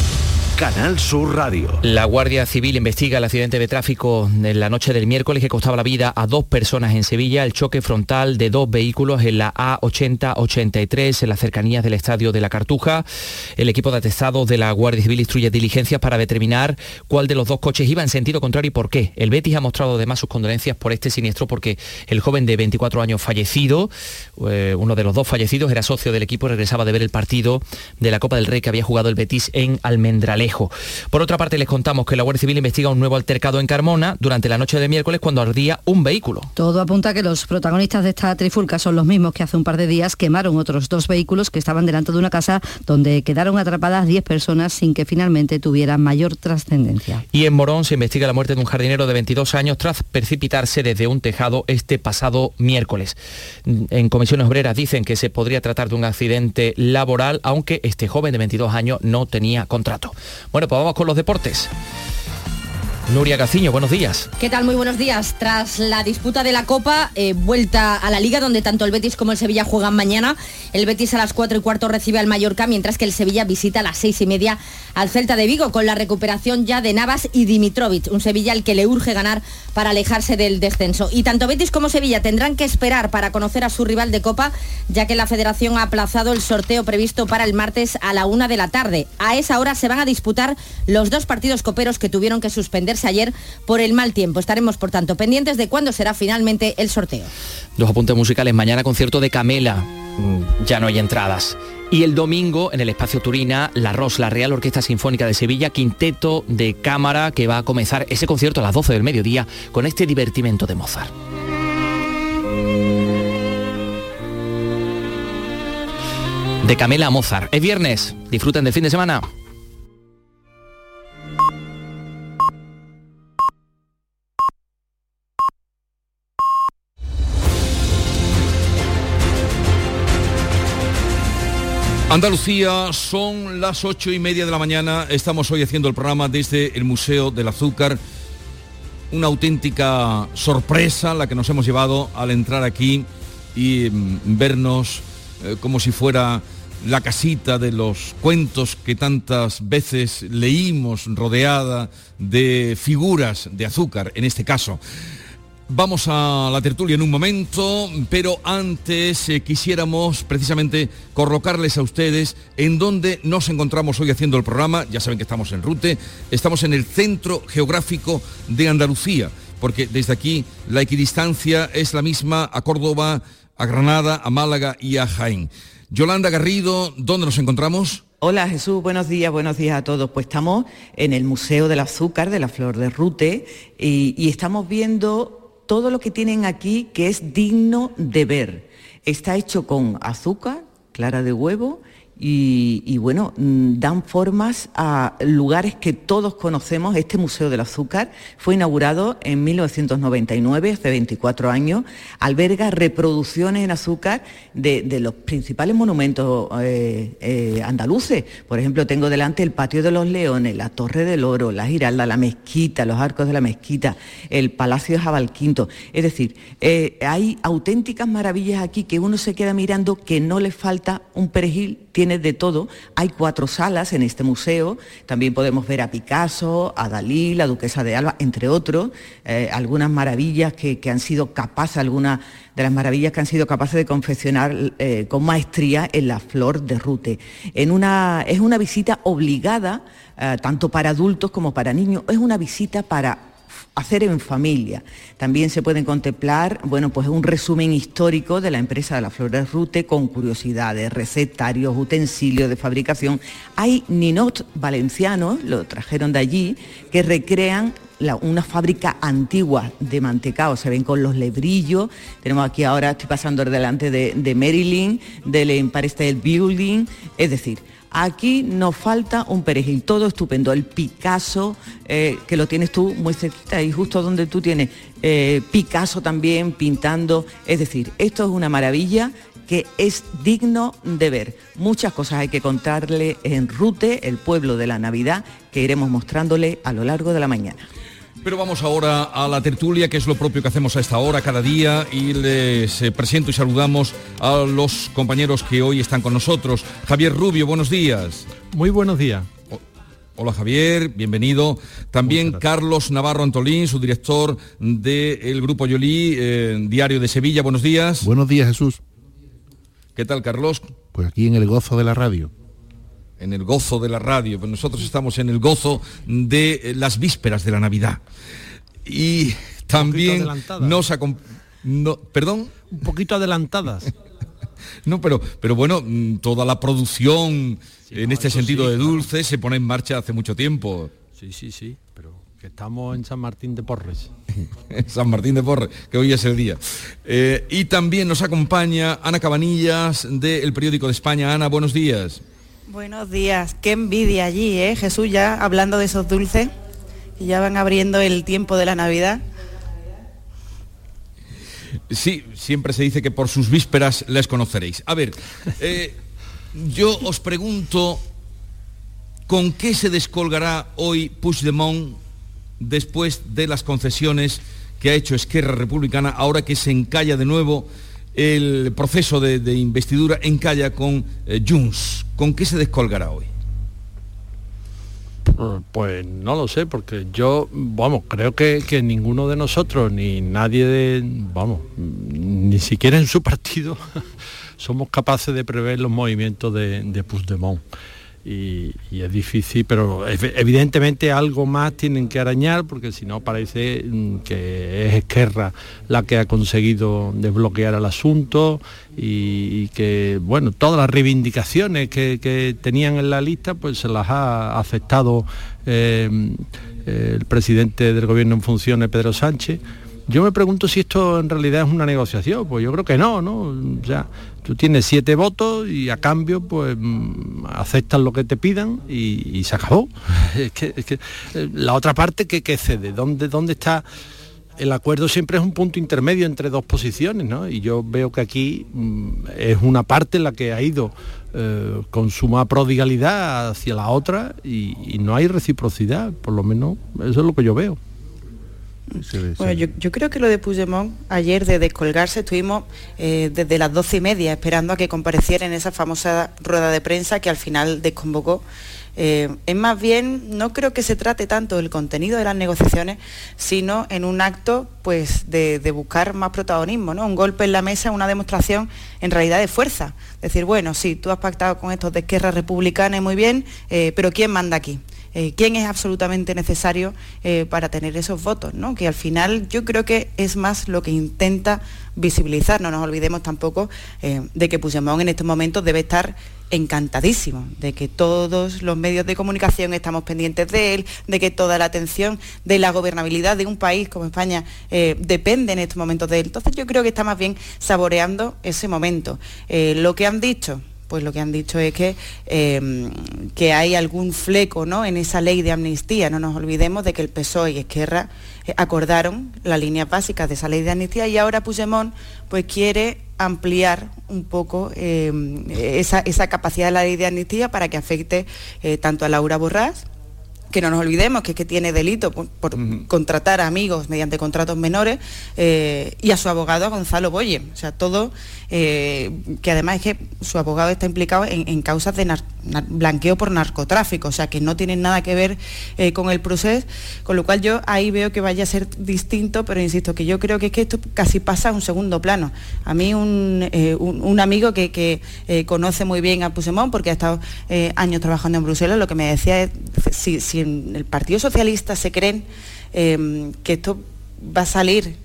Canal Sur Radio. La Guardia Civil investiga el accidente de tráfico en la noche del miércoles que costaba la vida a dos personas en Sevilla, el choque frontal de dos vehículos en la A8083 en las cercanías del Estadio de la Cartuja. El equipo de atestados de la Guardia Civil instruye diligencias para determinar cuál de los dos coches iba en sentido contrario y por qué. El Betis ha mostrado además sus condolencias por este siniestro porque el joven de 24 años fallecido, eh, uno de los dos fallecidos, era socio del equipo y regresaba de ver el partido de la Copa del Rey que había jugado el Betis en Almendralejo. Por otra parte, les contamos que la Guardia Civil investiga un nuevo altercado en Carmona durante la noche de miércoles cuando ardía un vehículo. Todo apunta a que los protagonistas de esta trifulca son los mismos que hace un par de días quemaron otros dos vehículos que estaban delante de una casa donde quedaron atrapadas 10 personas sin que finalmente tuvieran mayor trascendencia. Y en Morón se investiga la muerte de un jardinero de 22 años tras precipitarse desde un tejado este pasado miércoles. En comisiones obreras dicen que se podría tratar de un accidente laboral, aunque este joven de 22 años no tenía contrato. Bueno, pues vamos con los deportes. Nuria Gaciño, buenos días. ¿Qué tal? Muy buenos días. Tras la disputa de la Copa, eh, vuelta a la Liga, donde tanto el Betis como el Sevilla juegan mañana. El Betis a las 4 y cuarto recibe al Mallorca, mientras que el Sevilla visita a las 6 y media al Celta de Vigo, con la recuperación ya de Navas y Dimitrovic. Un Sevilla al que le urge ganar para alejarse del descenso. Y tanto Betis como Sevilla tendrán que esperar para conocer a su rival de Copa, ya que la Federación ha aplazado el sorteo previsto para el martes a la una de la tarde. A esa hora se van a disputar los dos partidos coperos que tuvieron que suspenderse ayer por el mal tiempo. Estaremos, por tanto, pendientes de cuándo será finalmente el sorteo. Dos apuntes musicales. Mañana concierto de Camela. Mm, Ya no hay entradas. Y el domingo, en el espacio Turina, La ROS, la Real Orquesta Sinfónica de Sevilla, quinteto de cámara que va a comenzar ese concierto a las 12 del mediodía con este divertimento de Mozart. De Camela a Mozart. Es viernes. Disfruten del fin de semana. Andalucía, son las ocho y media de la mañana. Estamos hoy haciendo el programa desde el Museo del Azúcar. Una auténtica sorpresa la que nos hemos llevado al entrar aquí y mm, vernos eh, como si fuera la casita de los cuentos que tantas veces leímos rodeada de figuras de azúcar, en este caso. Vamos a la tertulia en un momento, pero antes eh, quisiéramos precisamente colocarles a ustedes en donde nos encontramos hoy haciendo el programa. Ya saben que estamos en Rute, estamos en el centro geográfico de Andalucía, porque desde aquí la equidistancia es la misma a Córdoba, a Granada, a Málaga y a Jaén. Yolanda Garrido, ¿dónde nos encontramos? Hola Jesús, buenos días, buenos días a todos. Pues estamos en el Museo del Azúcar de la Flor de Rute y estamos viendo todo lo que tienen aquí que es digno de ver. Está hecho con azúcar, clara de huevo y, bueno, mm, dan formas a lugares que todos conocemos. Este Museo del Azúcar fue inaugurado en 1999, hace 24 años. Alberga reproducciones en azúcar de, de los principales monumentos eh, eh, andaluces. Por ejemplo, tengo delante el Patio de los Leones, la Torre del Oro, la Giralda, la Mezquita, los arcos de la Mezquita, el Palacio de Jabalquinto. Es decir, eh, hay auténticas maravillas aquí que uno se queda mirando que no le falta un perejil tiene de todo. Hay cuatro salas en este museo. También podemos ver a Picasso, a Dalí, la duquesa de Alba, entre otros. Eh, algunas maravillas que, que, han sido capaces, algunas de las maravillas que han sido capaces de confeccionar eh, con maestría en la flor de rute. En una, es una visita obligada, eh, tanto para adultos como para niños. Es una visita para hacer en familia. También se pueden contemplar, bueno, pues un resumen histórico de la empresa de la Flores Rute con curiosidades, recetarios, utensilios de fabricación. Hay ninot valencianos, lo trajeron de allí, que recrean una fábrica antigua de mantecao, se ven con los lebrillos. Tenemos aquí ahora, estoy pasando delante de, de Marilyn, del Empire State Building, es decir, Aquí nos falta un perejil, todo estupendo. El Picasso, eh, que lo tienes tú muy cerquita y justo donde tú tienes eh, Picasso también pintando. Es decir, esto es una maravilla que es digno de ver. Muchas cosas hay que contarle en Rute, el pueblo de la Navidad, que iremos mostrándole a lo largo de la mañana. Pero vamos ahora a la tertulia, que es lo propio que hacemos a esta hora cada día, y les eh, presento y saludamos a los compañeros que hoy están con nosotros. Javier Rubio, buenos días. Muy buenos días. O Hola Javier, bienvenido. También Carlos Navarro Antolín, su director del Grupo Yolí, eh, Diario de Sevilla. Buenos días. Buenos días, Jesús. ¿Qué tal, Carlos? Pues aquí en el gozo de la radio en el gozo de la radio, pues nosotros estamos en el gozo de las vísperas de la Navidad. Y también nos. No, ¿Perdón? Un poquito adelantadas. no, pero, pero bueno, toda la producción sí, en no, este sentido sí, de claro. dulce se pone en marcha hace mucho tiempo. Sí, sí, sí, pero que estamos en San Martín de Porres. San Martín de Porres, que hoy es el día. Eh, y también nos acompaña Ana Cabanillas del Periódico de España. Ana, buenos días. Buenos días, qué envidia allí, ¿eh? Jesús, ya hablando de esos dulces, que ya van abriendo el tiempo de la Navidad. Sí, siempre se dice que por sus vísperas les conoceréis. A ver, eh, yo os pregunto, ¿con qué se descolgará hoy Puigdemont después de las concesiones que ha hecho Esquerra Republicana, ahora que se encalla de nuevo el proceso de, investidura encalla con eh, Junts. ¿Con qué se descolgará hoy? Pues no lo sé, porque yo, vamos, creo que, ninguno de nosotros, ni nadie de, vamos, ni siquiera en su partido, somos capaces de prever los movimientos de, de Puigdemont y, es difícil, pero evidentemente algo más tienen que arañar porque si no parece mm, que es Esquerra la que ha conseguido desbloquear el asunto y, que, bueno, todas las reivindicaciones que, tenían en la lista pues se las ha aceptado eh, el presidente del gobierno en funciones, Pedro Sánchez yo me pregunto si esto en realidad es una negociación, pues yo creo que no, ¿no? O tú tienes siete votos y a cambio pues mm, aceptas lo que te pidan y, se acabó. es, que, eh, la otra parte que, cede, ¿Dónde, ¿dónde está? el acuerdo siempre es un punto intermedio entre dos posiciones, ¿no? Y yo veo que aquí mm, es una parte la que ha ido eh, con suma prodigalidad hacia la otra y, no hay reciprocidad, por lo menos eso es lo que yo veo. Bueno, yo, creo que lo de Puigdemont, ayer de descolgarse, estuvimos eh, desde las doce y media esperando a que compareciera en esa famosa rueda de prensa que al final desconvocó. Eh, es más bien, no creo que se trate tanto del contenido de las negociaciones, sino en un acto pues, de, buscar más protagonismo, ¿no? Un golpe en la mesa, una demostración en realidad de fuerza. Decir, bueno, sí, tú has pactado con estos de izquierda republicana y muy bien, eh, pero ¿quién manda aquí? Eh, quién es absolutamente necesario eh, para tener esos votos, ¿no? que al final yo creo que es más lo que intenta visibilizar, no nos olvidemos tampoco eh, de que Puigdemont en estos momentos debe estar encantadísimo de que todos los medios de comunicación estamos pendientes de él, de que toda la atención de la gobernabilidad de un país como España depende en estos momentos de él. Entonces yo creo que está más bien saboreando ese momento. lo que han dicho, pues lo que han dicho es que, em, que hay algún fleco ¿no? en esa ley de amnistía. No nos olvidemos de que el PSOE y Esquerra eh, acordaron las líneas básicas de esa ley de amnistía y ahora Puigdemont pues, quiere ampliar un poco em, esa, capacidad de la ley de amnistía para que afecte eh, tanto a Laura Borrás que no nos olvidemos que, que tiene delito por, contratar a amigos mediante contratos menores eh, y a su abogado, a Gonzalo Boye. O sea, todo, eh, que además es que su abogado está implicado en, causas de blanqueo por narcotráfico, o sea, que no tienen nada que ver eh, con el proceso, con lo cual yo ahí veo que vaya a ser distinto, pero insisto, que yo creo que es que esto casi pasa a un segundo plano. A mí un, amigo que, conoce muy bien a Puigdemont, porque ha estado años trabajando en Bruselas, lo que me decía es, si en el Partido Socialista se creen que esto va a salir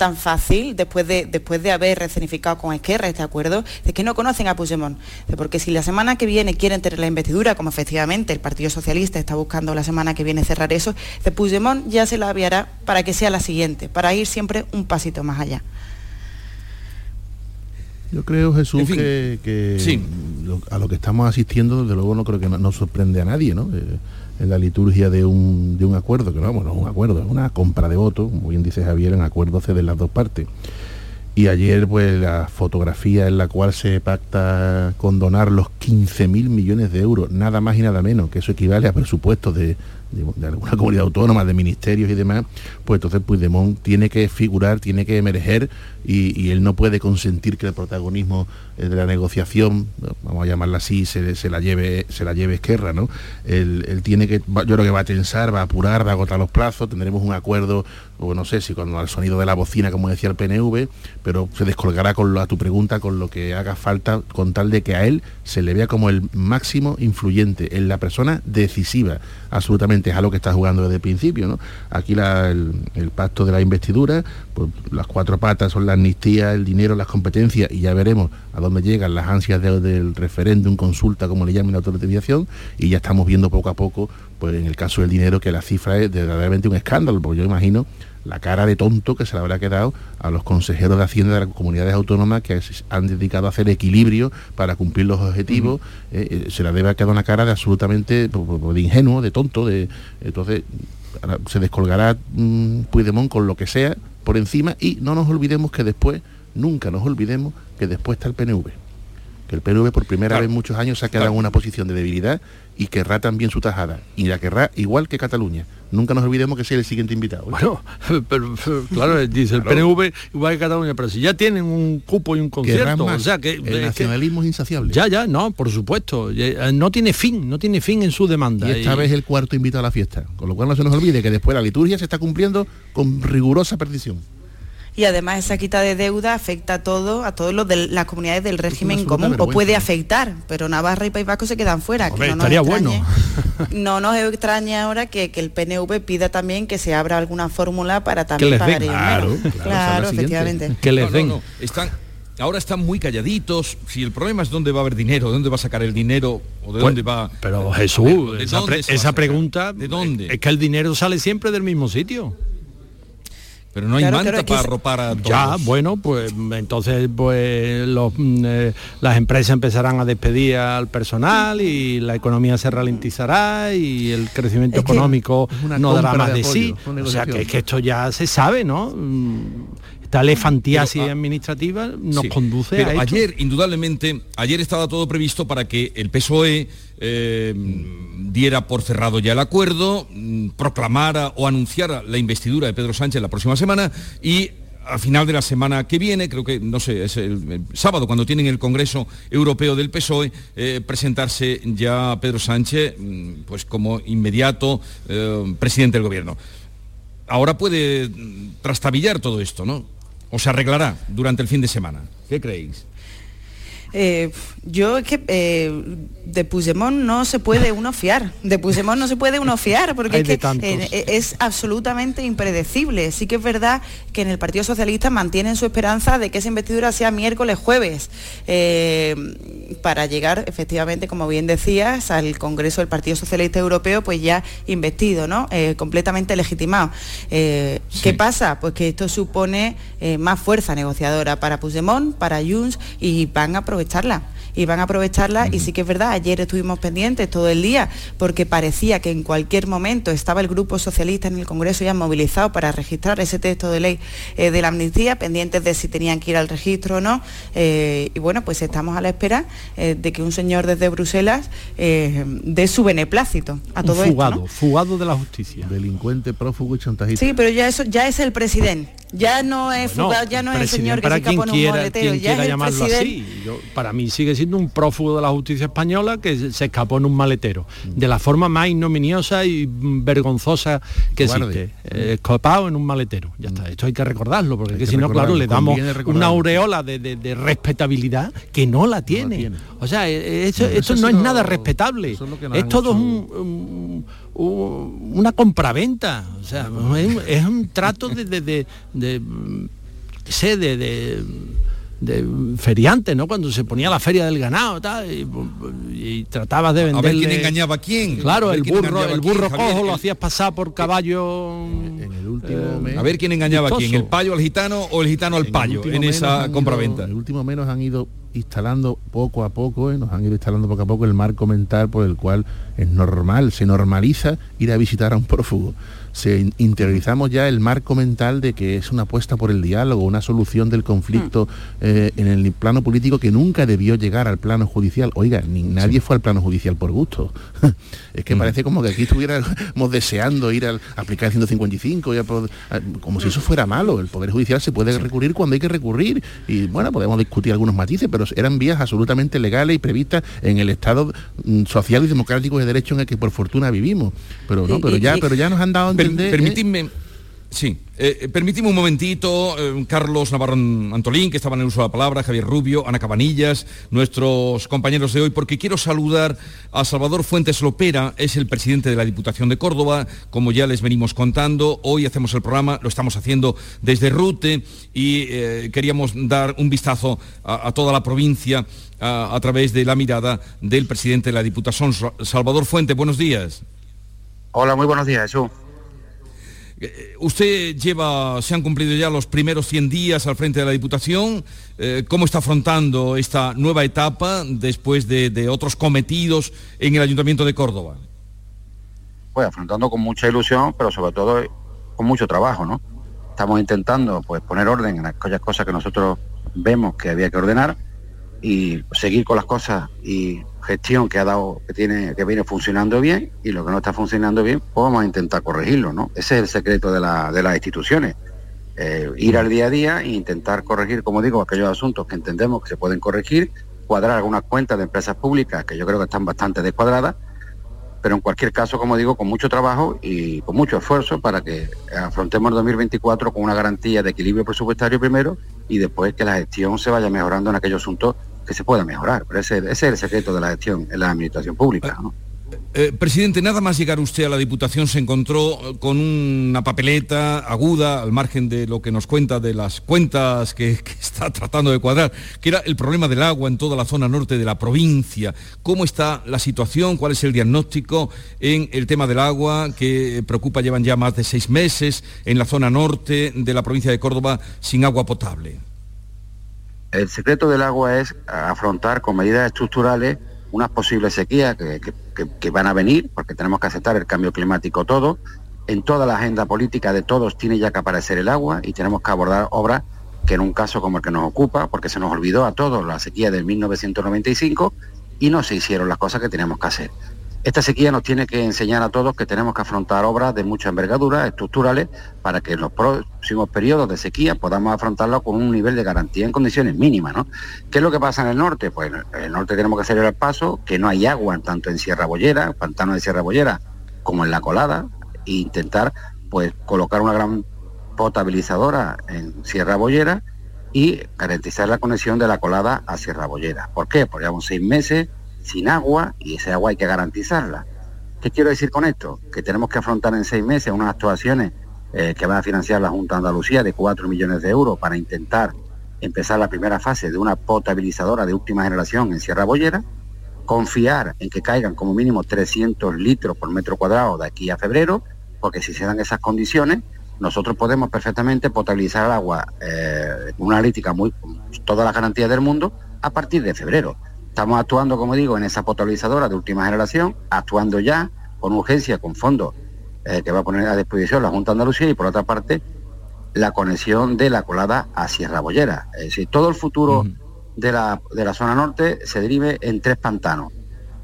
tan fácil después de, después de haber resignificado con Esquerra este acuerdo, es que no conocen a Puigdemont. Porque si la semana que viene quieren tener la investidura, como efectivamente el Partido Socialista está buscando la semana que viene cerrar eso, de Puigdemont ya se la aviará para que sea la siguiente, para ir siempre un pasito más allá. Yo creo, Jesús, que, a lo que estamos asistiendo, desde luego no creo que no, sorprende a nadie, ¿no? Eh, en la liturgia de un, de un acuerdo, que no, bueno, es un acuerdo, es una compra de votos, como bien dice Javier, en acuerdo de las dos partes. Y ayer, pues, la fotografía en la cual se pacta condonar los 15.000 millones de euros, nada más y nada menos, que eso equivale a presupuestos de, de, alguna comunidad autónoma, de ministerios y demás, pues entonces Puigdemont tiene que figurar, tiene que emerger y, él no puede consentir que el protagonismo eh, de la negociación, vamos a llamarla así, se, la lleve se la lleve Esquerra, ¿no? Él, tiene que, yo creo que va a tensar, va a apurar, va a agotar los plazos, tendremos un acuerdo, o no sé si con el sonido de la bocina, como decía el PNV, pero se descolgará con a tu pregunta con lo que haga falta, con tal de que a él se le vea como el máximo influyente, en la persona decisiva, absolutamente, es a lo que está jugando desde el principio, ¿no? Aquí el, el pacto de la investidura, pues las cuatro patas son la amnistía, el dinero, las competencias y ya veremos a dónde llegan las ansias del referéndum, consulta, como le llamen la autorización, y ya estamos viendo poco a poco, pues en el caso del dinero, que la cifra es verdaderamente un escándalo, porque yo imagino la cara de tonto que se le habrá quedado a los consejeros de Hacienda de las comunidades autónomas que han dedicado a hacer equilibrio para cumplir los objetivos, eh, eh, se le debe quedar una cara de absolutamente pues, pues, pues, de ingenuo, de tonto, de entonces se descolgará mm, Puigdemont con lo que sea por encima y no nos olvidemos que después, nunca nos olvidemos que después está el PNV. Que el PNV por primera vez en muchos años se ha quedado en una posición de debilidad y querrá también su tajada. Y la querrá igual que Cataluña. Nunca nos olvidemos que sea el siguiente invitado. Bueno, pero, claro, dice el PNV igual que Cataluña, pero si ya tienen un cupo y un concierto, o sea que el nacionalismo es insaciable. Ya, ya, no, por supuesto, eh, no tiene fin, no tiene fin en su demanda. Y esta vez el cuarto invitado a la fiesta, con lo cual no se nos olvide que después la liturgia se está cumpliendo con rigurosa precisión y además esa quita de deuda afecta a todo, a todos los de las comunidades del régimen común, o puede afectar, pero Navarra y País Vasco se quedan fuera. que no estaría bueno. no nos extraña ahora que, el PNV pida también que se abra alguna fórmula para también pagar Claro, claro, efectivamente. Que les den. están ahora están muy calladitos. Si el problema es dónde va a haber dinero, dónde va a sacar el dinero o de pues, dónde va. Pero Jesús, esa, pregunta, ¿de dónde? Es que el dinero sale siempre del mismo sitio. Pero no hay manta para arropar a todos. Ya, bueno, pues entonces pues mm, eh, las empresas empezarán a despedir al personal y la economía se ralentizará y el crecimiento económico no dará más de, sí. O sea que, que esto ya se sabe, ¿no? Esta elefantiasis ah, administrativa nos conduce pero a ayer indudablemente ayer estaba todo previsto para que el PSOE eh, diera por cerrado ya el acuerdo mm, proclamara o anunciara la investidura de Pedro Sánchez la próxima semana y a final de la semana que viene, creo que, no sé, es el, sábado, cuando tienen el Congreso Europeo del PSOE, eh, presentarse ya Pedro Sánchez mm, pues como inmediato eh, presidente del gobierno. Ahora puede mm, trastabillar todo esto, ¿no? O se arreglará durante el fin de semana? ¿Qué creéis? Eh, yo es que eh, de Puigdemont no se puede uno fiar, de Puigdemont no se puede uno fiar, porque es, que, eh, es absolutamente impredecible. Sí que es verdad que en el Partido Socialista mantienen su esperanza de que esa investidura sea miércoles, jueves, para llegar efectivamente, como bien decías, al Congreso del Partido Socialista Europeo, pues ya investido, ¿no? completamente legitimado. ¿Qué pasa? Pues que esto supone más fuerza negociadora para Puigdemont, para Junts, y van a aprovechar aprovecharla y van a aprovecharla y sí que es verdad, ayer estuvimos pendientes todo el día porque parecía que en cualquier momento estaba el Grupo Socialista en el Congreso ya movilizado para registrar ese texto de ley eh, de la amnistía, pendientes de si tenían que ir al registro o no eh, y bueno, pues estamos a la espera eh, de que un señor desde Bruselas dé su beneplácito a todo fugado, esto. Fugado de la justicia. Delincuente, prófugo y chantajista. Sí, pero ya eso ya es el presidente. Ya no es fugado, ya no es el señor que se escapó en un moleteo, ya es el presidente. para mí sigue siendo un prófugo de la justicia española que se escapó en un maletero, de la forma más ignominiosa y vergonzosa que existe, eh, escapado en un maletero. Ya está, esto hay que recordarlo, porque si no, claro, le damos una aureola de, respetabilidad que no la tiene. O sea, eh, esto no, es nada respetable. Es, todo una compraventa. O sea, es, un trato de, de, de, sé, de de feriante, ¿no? Cuando se ponía la feria del ganado tal, y, y tratabas de vender. A ver quién engañaba a quién. Claro, el burro, el burro cojo lo hacías pasar por caballo. En el último eh, A ver quién engañaba a quién, el payo al gitano o el gitano al payo en esa compraventa. En el último menos han ido instalando poco a poco, ¿eh? nos han ido instalando poco a poco el marco mental por el cual es normal, se normaliza ir a visitar a un prófugo se interiorizamos ya el marco mental de que es una apuesta por el diálogo, una solución del conflicto mm. eh, en el plano político que nunca debió llegar al plano judicial. Oiga, ni nadie fue al plano judicial por gusto. es que mm. parece como que aquí estuviéramos deseando ir a aplicar el 155, como si eso fuera malo. El Poder Judicial se puede recurrir cuando hay que recurrir. Y bueno, podemos discutir algunos matices, pero eran vías absolutamente legales y previstas en el Estado mm, social y democrático de derecho en el que por fortuna vivimos. Pero no, pero ya, pero ya nos han dado permitidme, sí, eh, eh un momentito, eh, Carlos Navarro Antolín, que estaba en el uso de la palabra, Javier Rubio, Ana Cabanillas, nuestros compañeros de hoy, porque quiero saludar a Salvador Fuentes Lopera, es el presidente de la Diputación de Córdoba, como ya les venimos contando, hoy hacemos el programa, lo estamos haciendo desde Rute y eh, queríamos dar un vistazo a, toda la provincia a, a través de la mirada del presidente de la Diputación, Salvador Fuentes, buenos días. Hola, muy buenos días, Jesús. Eh, usted lleva, se han cumplido ya los primeros 100 días al frente de la Diputación. Eh, ¿Cómo está afrontando esta nueva etapa después de, otros cometidos en el Ayuntamiento de Córdoba? Pues afrontando con mucha ilusión, pero sobre todo con mucho trabajo, ¿no? Estamos intentando pues poner orden en aquellas cosas que nosotros vemos que había que ordenar y seguir con las cosas y gestión que ha dado, que tiene, que viene funcionando bien y lo que no está funcionando bien, pues vamos a intentar corregirlo, ¿no? Ese es el secreto de, de las instituciones. Eh, ir al día a día e intentar corregir, como digo, aquellos asuntos que entendemos que se pueden corregir, cuadrar algunas cuentas de empresas públicas que yo creo que están bastante descuadradas, pero en cualquier caso, como digo, con mucho trabajo y con mucho esfuerzo para que afrontemos el 2024 con una garantía de equilibrio presupuestario primero y después que la gestión se vaya mejorando en aquellos asuntos que se pueda mejorar. Pero ese, ese, es el secreto de la gestión en la administración pública. ¿no? Eh, presidente, nada más llegar usted a la Diputación se encontró con una papeleta aguda, al margen de lo que nos cuenta de las cuentas que, está tratando de cuadrar, que era el problema del agua en toda la zona norte de la provincia. ¿Cómo está la situación? ¿Cuál es el diagnóstico en el tema del agua que preocupa? Llevan ya más de seis meses en la zona norte de la provincia de Córdoba sin agua potable. El secreto del agua es afrontar con medidas estructurales unas posibles sequías que, van a venir, porque tenemos que aceptar el cambio climático todo. En toda la agenda política de todos tiene ya que aparecer el agua y tenemos que abordar obras que en un caso como el que nos ocupa, porque se nos olvidó a todos la sequía del 1995 y no se hicieron las cosas que teníamos que hacer. Esta sequía nos tiene que enseñar a todos que tenemos que afrontar obras de mucha envergadura, estructurales, para que en los próximos periodos de sequía podamos afrontarlo con un nivel de garantía en condiciones mínimas. ¿no? ¿Qué es lo que pasa en el norte? Pues en el norte tenemos que hacer el paso, que no hay agua tanto en Sierra Bollera, pantano de Sierra Bollera, como en la colada, e intentar pues colocar una gran potabilizadora en Sierra Bollera y garantizar la conexión de la colada a Sierra Bollera. ¿Por qué? Porque llevamos seis meses sin agua y ese agua hay que garantizarla. ¿Qué quiero decir con esto? Que tenemos que afrontar en seis meses unas actuaciones eh, que va a financiar la Junta de Andalucía de 4 millones de euros para intentar empezar la primera fase de una potabilizadora de última generación en Sierra Bollera, confiar en que caigan como mínimo 300 litros por metro cuadrado de aquí a febrero, porque si se dan esas condiciones, nosotros podemos perfectamente potabilizar el agua eh, una analítica muy, con todas las garantías del mundo, a partir de febrero. Estamos actuando, como digo, en esa potabilizadora de última generación, actuando ya con urgencia, con fondos eh, que va a poner a disposición la Junta de Andalucía y por otra parte la conexión de la colada a Sierra Bollera. Es decir, todo el futuro de, la, de la zona norte se derive en tres pantanos.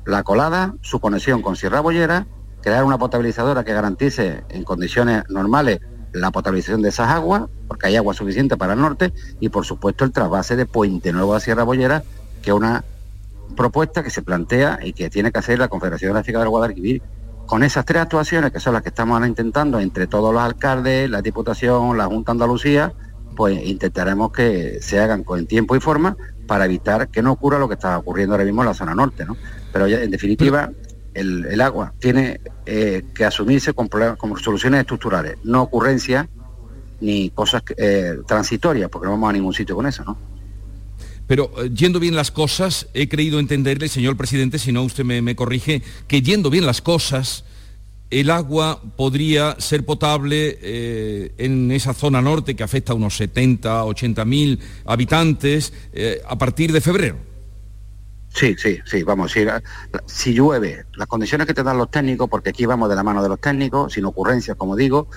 La colada, su conexión con Sierra Bollera, crear una potabilizadora que garantice en condiciones normales la potabilización de esas aguas, porque hay agua suficiente para el norte, y por supuesto el trasvase de Puente Nuevo a Sierra Bollera, que es una propuesta que se plantea y que tiene que hacer la Confederación Gráfica del Guadalquivir. Con esas tres actuaciones, que son las que estamos ahora intentando entre todos los alcaldes, la Diputación, la Junta Andalucía, pues intentaremos que se hagan con tiempo y forma para evitar que no ocurra lo que está ocurriendo ahora mismo en la zona norte. ¿no? Pero en definitiva, el, agua tiene eh, que asumirse con, con, soluciones estructurales, no ocurrencias ni cosas eh, transitorias, porque no vamos a ningún sitio con eso. ¿no? Pero eh, yendo bien las cosas, he creído entenderle, señor presidente, si no usted me, corrige, que yendo bien las cosas, el agua podría ser potable eh, en esa zona norte que afecta a unos 70, 80 mil habitantes eh, a partir de febrero. Sí, sí, sí, vamos, si, llueve, las condiciones que te dan los técnicos, porque aquí vamos de la mano de los técnicos, sin ocurrencias, como digo,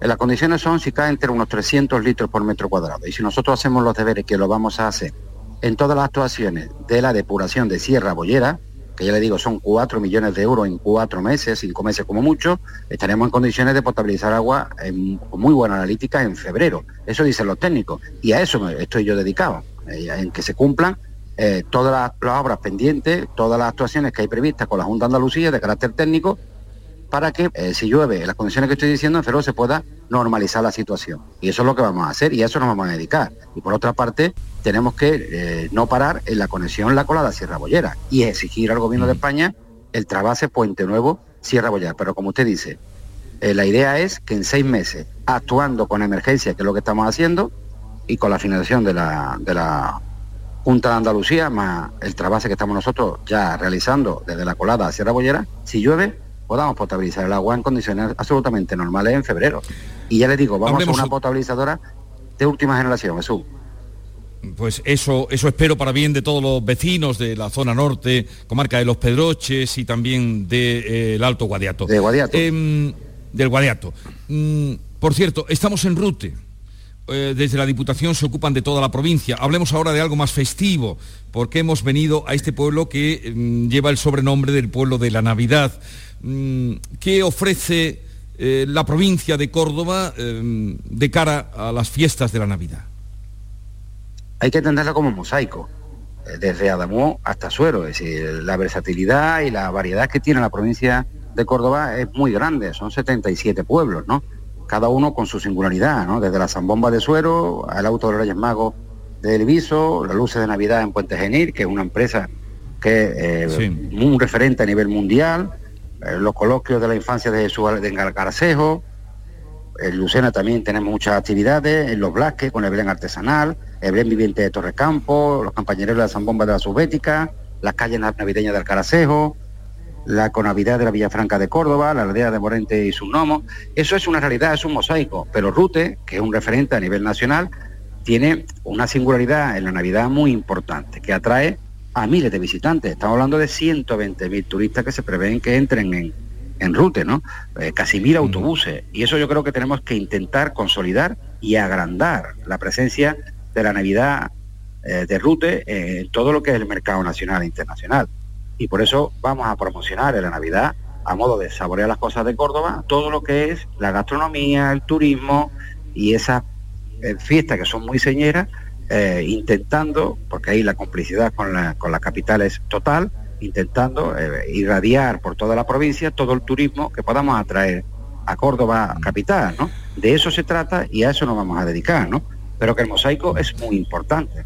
las condiciones son si cae entre unos 300 litros por metro cuadrado. Y si nosotros hacemos los deberes, que lo vamos a hacer en todas las actuaciones de la depuración de Sierra Bollera, que ya le digo son 4 millones de euros en cuatro meses, cinco meses como mucho, estaremos en condiciones de potabilizar agua con muy buena analítica en febrero. Eso dicen los técnicos. Y a eso estoy yo dedicado, eh, en que se cumplan eh, todas las, obras pendientes, todas las actuaciones que hay previstas con la Junta de Andalucía de carácter técnico, para que eh, si llueve en las condiciones que estoy diciendo, en febrero se pueda normalizar la situación. Y eso es lo que vamos a hacer y a eso nos vamos a dedicar. Y por otra parte, tenemos que eh, no parar en la conexión La Colada Sierra Bollera y exigir al gobierno de España el trabase Puente Nuevo Sierra Bollera. Pero como usted dice, eh, la idea es que en seis meses, actuando con emergencia, que es lo que estamos haciendo, y con la financiación de la, de la Junta de Andalucía, más el trabase que estamos nosotros ya realizando desde la colada a Sierra Bollera, si llueve, podamos potabilizar el agua en condiciones absolutamente normales en febrero. Y ya le digo, vamos a una potabilizadora de última generación, Jesús. Pues eso, eso espero para bien de todos los vecinos de la zona norte, comarca de los Pedroches y también del eh, Alto Guadiato. De Guadiato. Em, del Guadiato. Mm, por cierto, estamos en Rute. Eh, desde la Diputación se ocupan de toda la provincia. Hablemos ahora de algo más festivo, porque hemos venido a este pueblo que mm, lleva el sobrenombre del pueblo de la Navidad. Mm, ¿Qué ofrece eh, la provincia de Córdoba eh, de cara a las fiestas de la Navidad? Hay que entenderla como mosaico, desde Adamó hasta Suero, es decir, la versatilidad y la variedad que tiene la provincia de Córdoba es muy grande, son 77 pueblos, ¿no? Cada uno con su singularidad, ¿no? Desde la zambomba de Suero, al auto de los Reyes Magos de Elviso, las luces de Navidad en Puente Genil, que es una empresa que es eh, un referente a nivel mundial, eh, los coloquios de la infancia de Jesús de Garcejo, en Lucena también tenemos muchas actividades, en los Blasques con el Belén artesanal, el Belén viviente de Torrecampo, los compañeros de la Zambomba de la Subbética, las calles navideñas del Caracejo, la Conavidad de la Villafranca de Córdoba, la aldea de Morente y sus gnomos. Eso es una realidad, es un mosaico, pero Rute, que es un referente a nivel nacional, tiene una singularidad en la Navidad muy importante, que atrae a miles de visitantes. Estamos hablando de 120.000 turistas que se prevén que entren en, en Rute, ¿no? Eh, casi mil autobuses. Y eso yo creo que tenemos que intentar consolidar y agrandar la presencia de la Navidad eh, de Rute en todo lo que es el mercado nacional e internacional y por eso vamos a promocionar en la Navidad, a modo de saborear las cosas de Córdoba, todo lo que es la gastronomía, el turismo y esas eh, fiestas que son muy señeras, eh, intentando, porque ahí la complicidad con la, con capital es total, intentando eh, irradiar por toda la provincia todo el turismo que podamos atraer a Córdoba capital, ¿no? De eso se trata y a eso nos vamos a dedicar, ¿no? Pero que el mosaico es muy importante.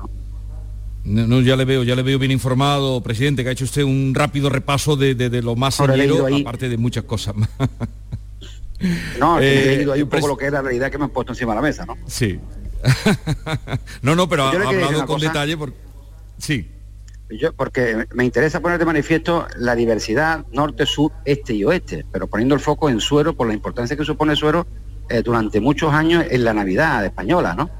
No, ya le veo, ya le veo bien informado, presidente, que ha hecho usted un rápido repaso de, lo más señero, aparte de muchas cosas más. No, he leído ahí un poco lo que es la realidad que me han puesto encima de la mesa, ¿no? Sí. no, no, pero ha hablado con detalle porque... Sí. Yo, porque me interesa poner de manifiesto la diversidad norte, sur, este y oeste, pero poniendo el foco en Suero por la importancia que supone Suero eh, durante muchos años en la Navidad española, ¿no?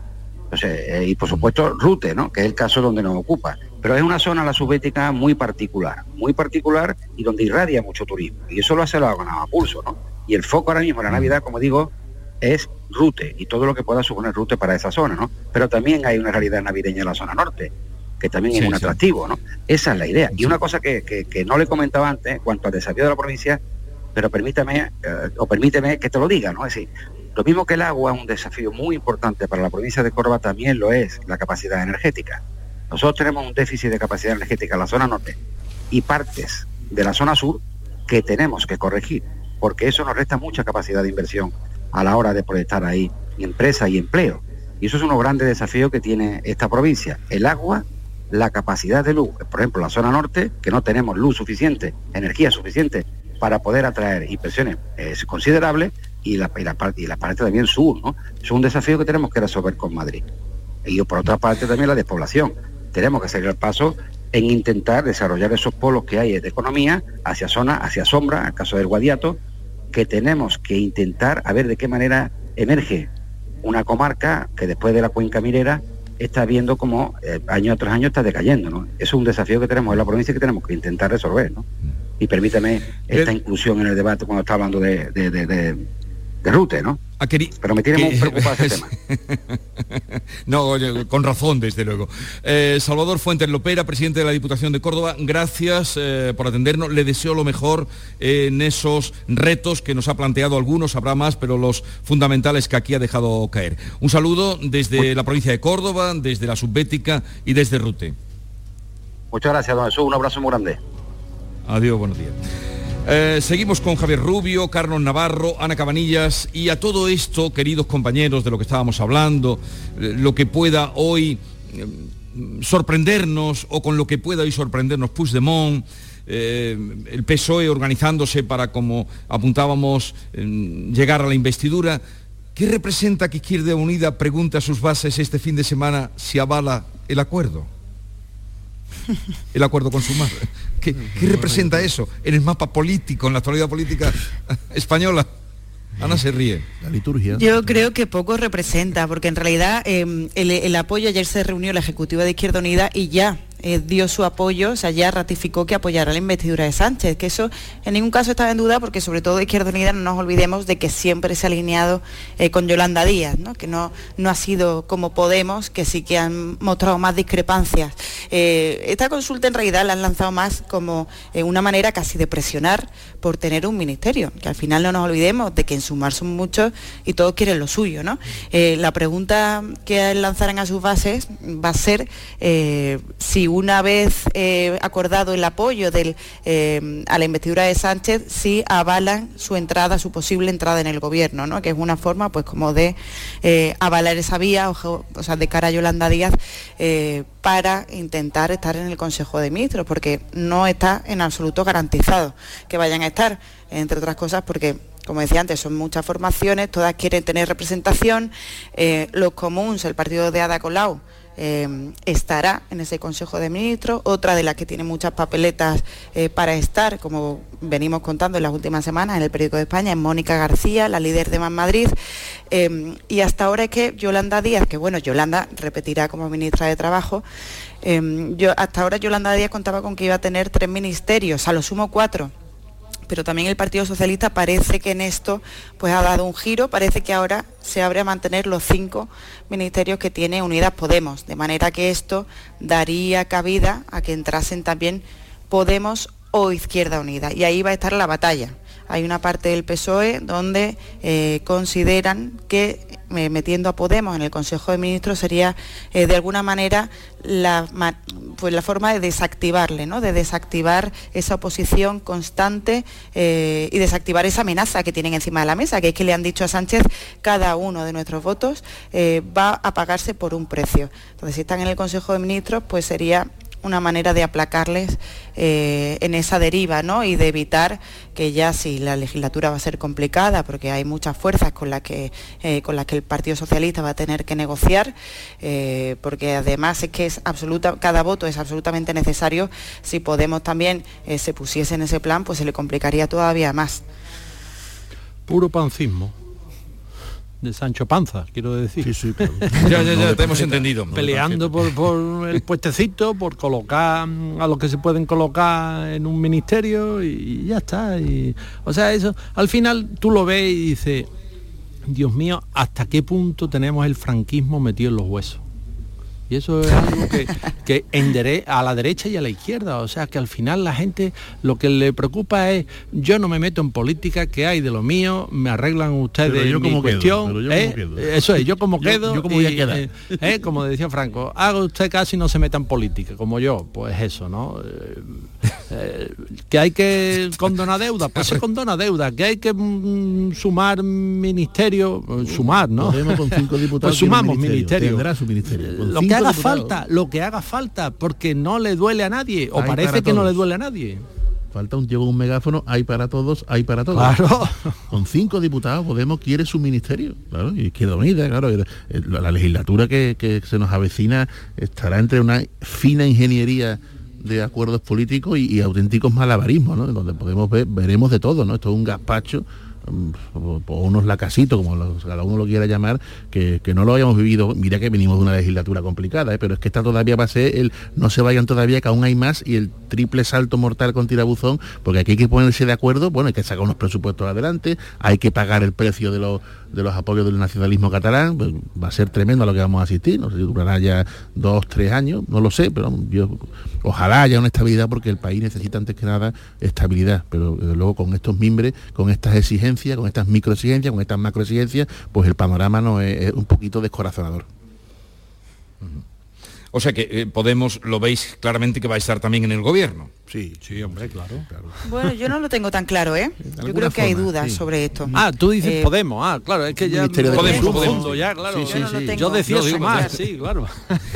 Eh, y por supuesto Rute, ¿no? que es el caso donde nos ocupa. Pero es una zona, la subbética, muy particular, muy particular y donde irradia mucho turismo. Y eso lo hace la a pulso, ¿no? Y el foco ahora mismo en la Navidad, como digo, es Rute y todo lo que pueda suponer Rute para esa zona, ¿no? Pero también hay una realidad navideña en la zona norte, que también es un atractivo, ¿no? Esa es la idea. Y una cosa que, no le comentaba antes, cuanto al desafío de la provincia, pero permítame, eh, o permíteme que te lo diga, ¿no? Es decir, lo mismo que el agua es un desafío muy importante para la provincia de Córdoba, también lo es la capacidad energética. Nosotros tenemos un déficit de capacidad energética en la zona norte y partes de la zona sur que tenemos que corregir, porque eso nos resta mucha capacidad de inversión a la hora de proyectar ahí empresas y empleo. Y eso es uno grande desafío que tiene esta provincia. El agua, la capacidad de luz, por ejemplo, la zona norte, que no tenemos luz suficiente, energía suficiente para poder atraer inversiones es considerables, y la, y la, parte, y la parte también sur, ¿no? Es un desafío que tenemos que resolver con Madrid. Y por otra parte también la despoblación. Tenemos que seguir el paso en intentar desarrollar esos polos que hay de economía hacia zona, hacia sombra, en el caso del Guadiato, que tenemos que intentar a ver de qué manera emerge una comarca que después de la cuenca minera está viendo como eh, año tras año está decayendo. ¿no? Es un desafío que tenemos en la provincia que tenemos que intentar resolver. ¿no? Y permítame esta inclusión en el debate cuando está hablando de, de Rute, ¿no? Pero me tiene muy preocupado ese tema. no, con razón, desde luego. Eh, Salvador Fuentes Lopera, presidente de la Diputación de Córdoba, gracias eh, por atendernos. Le deseo lo mejor en esos retos que nos ha planteado algunos, habrá más, pero los fundamentales que aquí ha dejado caer. Un saludo desde la provincia de Córdoba, desde la Subbética y desde Rute. Muchas gracias, don Jesús. Un abrazo muy grande. Adiós, buenos días. Eh, seguimos con Javier Rubio, Carlos Navarro, Ana Cabanillas y a todo esto, queridos compañeros, de lo que estábamos hablando, eh, lo que pueda hoy eh, sorprendernos o con lo que pueda hoy sorprendernos Puigdemont, el PSOE organizándose para, como apuntábamos, llegar a la investidura. ¿Qué representa que Izquierda Unida pregunte a sus bases este fin de semana si avala el acuerdo? El acuerdo con su madre. ¿Qué, representa eso en el mapa político, en la actualidad política española? Ana se ríe. La liturgia. Yo creo que poco representa, porque en realidad em, el, apoyo ayer se reunió la Ejecutiva de Izquierda Unida y ya eh, dio su apoyo, o sea, ya ratificó que apoyará la investidura de Sánchez, que eso en ningún caso estaba en duda porque sobre todo Izquierda Unida no nos olvidemos de que siempre se ha alineado eh, con Yolanda Díaz, que no, no ha sido como Podemos, que sí que han mostrado más discrepancias. Eh, esta consulta en realidad la han lanzado más como una manera casi de presionar por tener un ministerio, que al final no nos olvidemos de que en sumar son muchos y todos quieren lo suyo. la pregunta que lanzarán a sus bases va a ser si una vez eh, acordado el apoyo eh, a la investidura de Sánchez, sí avalan su entrada, su posible entrada en el gobierno, ¿no? que es una forma pues como de eh, avalar esa vía, o, sea, de cara a Yolanda Díaz, para intentar estar en el Consejo de Ministros, porque no está en absoluto garantizado que vayan a estar, entre otras cosas porque como decía antes, son muchas formaciones, todas quieren tener representación. los comuns, el partido de Ada Colau, eh, estará en ese Consejo de Ministros, otra de las que tiene muchas papeletas eh, para estar, como venimos contando en las últimas semanas en el periódico de España, es Mónica García, la líder de Más Madrid, eh, y hasta ahora es que Yolanda Díaz, que bueno, Yolanda repetirá como ministra de Trabajo, yo, hasta ahora Yolanda Díaz contaba con que iba a tener tres ministerios, a lo sumo cuatro pero también el Partido Socialista parece que en esto pues ha dado un giro, parece que ahora se abre a mantener los cinco ministerios que tiene Unidas Podemos, de manera que esto daría cabida a que entrasen también Podemos o Izquierda Unida. Y ahí va a estar la batalla. Hay una parte del PSOE donde eh, consideran que eh, metiendo a Podemos en el Consejo de Ministros sería eh, de alguna manera la, pues la forma de desactivarle, ¿no? de desactivar esa oposición constante eh, y desactivar esa amenaza que tienen encima de la mesa, que es que le han dicho a Sánchez cada uno de nuestros votos va a pagarse por un precio. Entonces, si están en el Consejo de Ministros, pues sería una manera de aplacarles eh, en esa deriva ¿no? y de evitar que ya si la legislatura va a ser complicada, porque hay muchas fuerzas con las que, eh, las que el Partido Socialista va a tener que negociar, eh, porque además es que es absoluta, cada voto es absolutamente necesario, si Podemos también se pusiese en ese plan, pues se le complicaría todavía más. Puro pancismo de Sancho Panza, quiero decir. Sí, sí, ya, ya, ya, te hemos entendido. Peleando por, el puestecito, por colocar a los que se pueden colocar en un ministerio y, ya está. Y, o sea, eso, al final tú lo ves y dices, Dios mío, ¿hasta qué punto tenemos el franquismo metido en los huesos? Y eso es algo que, que a la derecha y a la izquierda. O sea que al final la gente lo que le preocupa es yo no me meto en política, que hay de lo mío, me arreglan ustedes yo mi como cuestión. ¿eh? Eso es, yo como quedo. Yo como voy a quedar. Eh, eh, como decía Franco, haga usted casi no se meta en política, como yo. Pues eso, ¿no? que hay que condonar deuda, pues se condona deuda, que hay que mm, sumar ministerio, sumar, ¿no? con cinco diputados pues sumamos ministerio. Tendrá su ministerio haga falta, lo que haga falta, porque no le duele a nadie, o parece que no le duele a nadie. Falta un llevo un megáfono, hay para todos, hay para todos. Con cinco diputados Podemos quiere su ministerio, claro, y Izquierda Unida, claro. La legislatura que, se nos avecina estará entre una fina ingeniería de acuerdos políticos y, auténticos malabarismos, ¿no? Donde podemos ver, veremos de todo, ¿no? Esto es un gazpacho o unos lacasitos, como cada uno lo quiera llamar, que, no lo hayamos vivido. Mira que venimos de una legislatura complicada, ¿eh? pero es que está todavía va a ser el no se vayan todavía, que aún hay más, y el triple salto mortal con tirabuzón, porque aquí hay que ponerse de acuerdo, bueno, hay que sacar unos presupuestos adelante, hay que pagar el precio de los de los apoyos del nacionalismo catalán, pues, va a ser tremendo a lo que vamos a asistir, no sé si durará ya dos, tres años, no lo sé, pero yo, ojalá haya una estabilidad porque el país necesita antes que nada estabilidad, pero desde luego con estos mimbres, con estas exigencias, con estas microexigencias, con estas macroexigencias, pues el panorama no es, un poquito descorazonador. O sea que eh, Podemos lo veis claramente que va a estar también en el gobierno. Sí, sí, hombre, claro, Bueno, yo no lo tengo tan claro, ¿eh? Yo creo que hay dudas sobre esto. Ah, tú dices eh, Podemos, ah, claro, es que ya Podemos, Podemos. ya, claro. yo, decía sumar, sí, claro.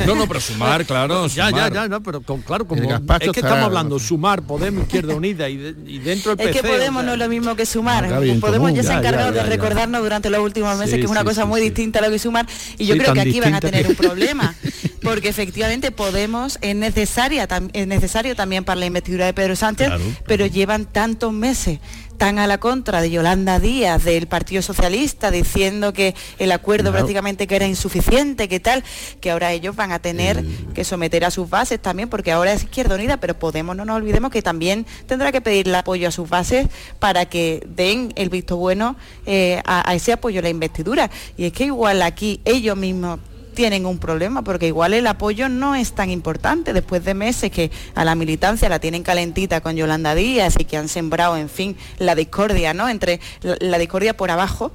No, no, pero sumar, claro. Ya, ya, ya, no, pero con, claro, como es que estamos hablando sumar, Podemos, Izquierda Unida y, dentro del PC. Es que Podemos no es lo mismo que sumar. podemos ya se ha encargado de recordarnos durante los últimos meses que es una cosa muy distinta a lo que sumar y yo creo que aquí van a tener un problema porque efectivamente Podemos es necesaria es necesario también para la investidura de Pedro Sánchez, pero llevan tantos meses tan a la contra de Yolanda Díaz, del Partido Socialista, diciendo que el acuerdo prácticamente que era insuficiente, que tal, que ahora ellos van a tener que someter a sus bases también, porque ahora es Izquierda Unida, pero Podemos, no nos olvidemos que también tendrá que pedirle apoyo a sus bases para que den el visto bueno eh, a, a ese apoyo a la investidura. Y es que igual aquí ellos mismos tienen un problema, porque igual el apoyo no es tan importante después de meses que a la militancia la tienen calentita con Yolanda Díaz y que han sembrado, en fin, la discordia, ¿no? Entre la, discordia por abajo,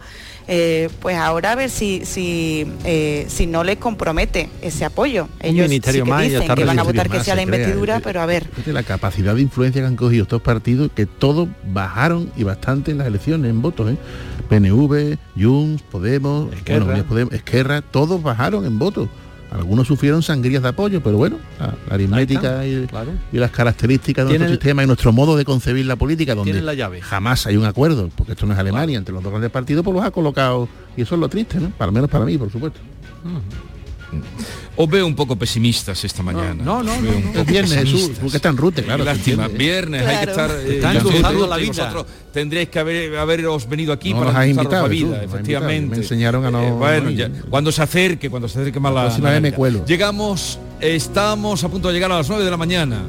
eh, pues ahora a ver si si, eh, si no les compromete ese apoyo. Ellos sí que dicen que van a votar que sea la investidura, pero a ver. La capacidad de influencia que han cogido estos partidos, que todos bajaron y bastante en las elecciones en votos, ¿eh? PNV, Junts, Podemos, Esquerra. Podemos, Esquerra, todos bajaron en votos. Algunos sufrieron sangrías de apoyo, pero bueno, la, aritmética y, las características de nuestro sistema y nuestro modo de concebir la política, donde la llave. jamás hay un acuerdo, porque esto no es Alemania, entre los dos grandes partidos, pues los ha colocado, y eso es lo triste, ¿no? Para menos para mí, por supuesto. Os veo un poco pesimistas esta mañana. No, no, no. viernes, Jesús, porque está en rute, claro. Lástima, viernes, hay que estar... Eh, la vida. Vosotros tendréis que haber, haberos venido aquí para invitado, la vida, efectivamente. Me enseñaron a no... Eh, bueno, ya, cuando se acerque, cuando se acerque más la... la me cuelo. Llegamos, estamos a punto de llegar a las 9 de la mañana.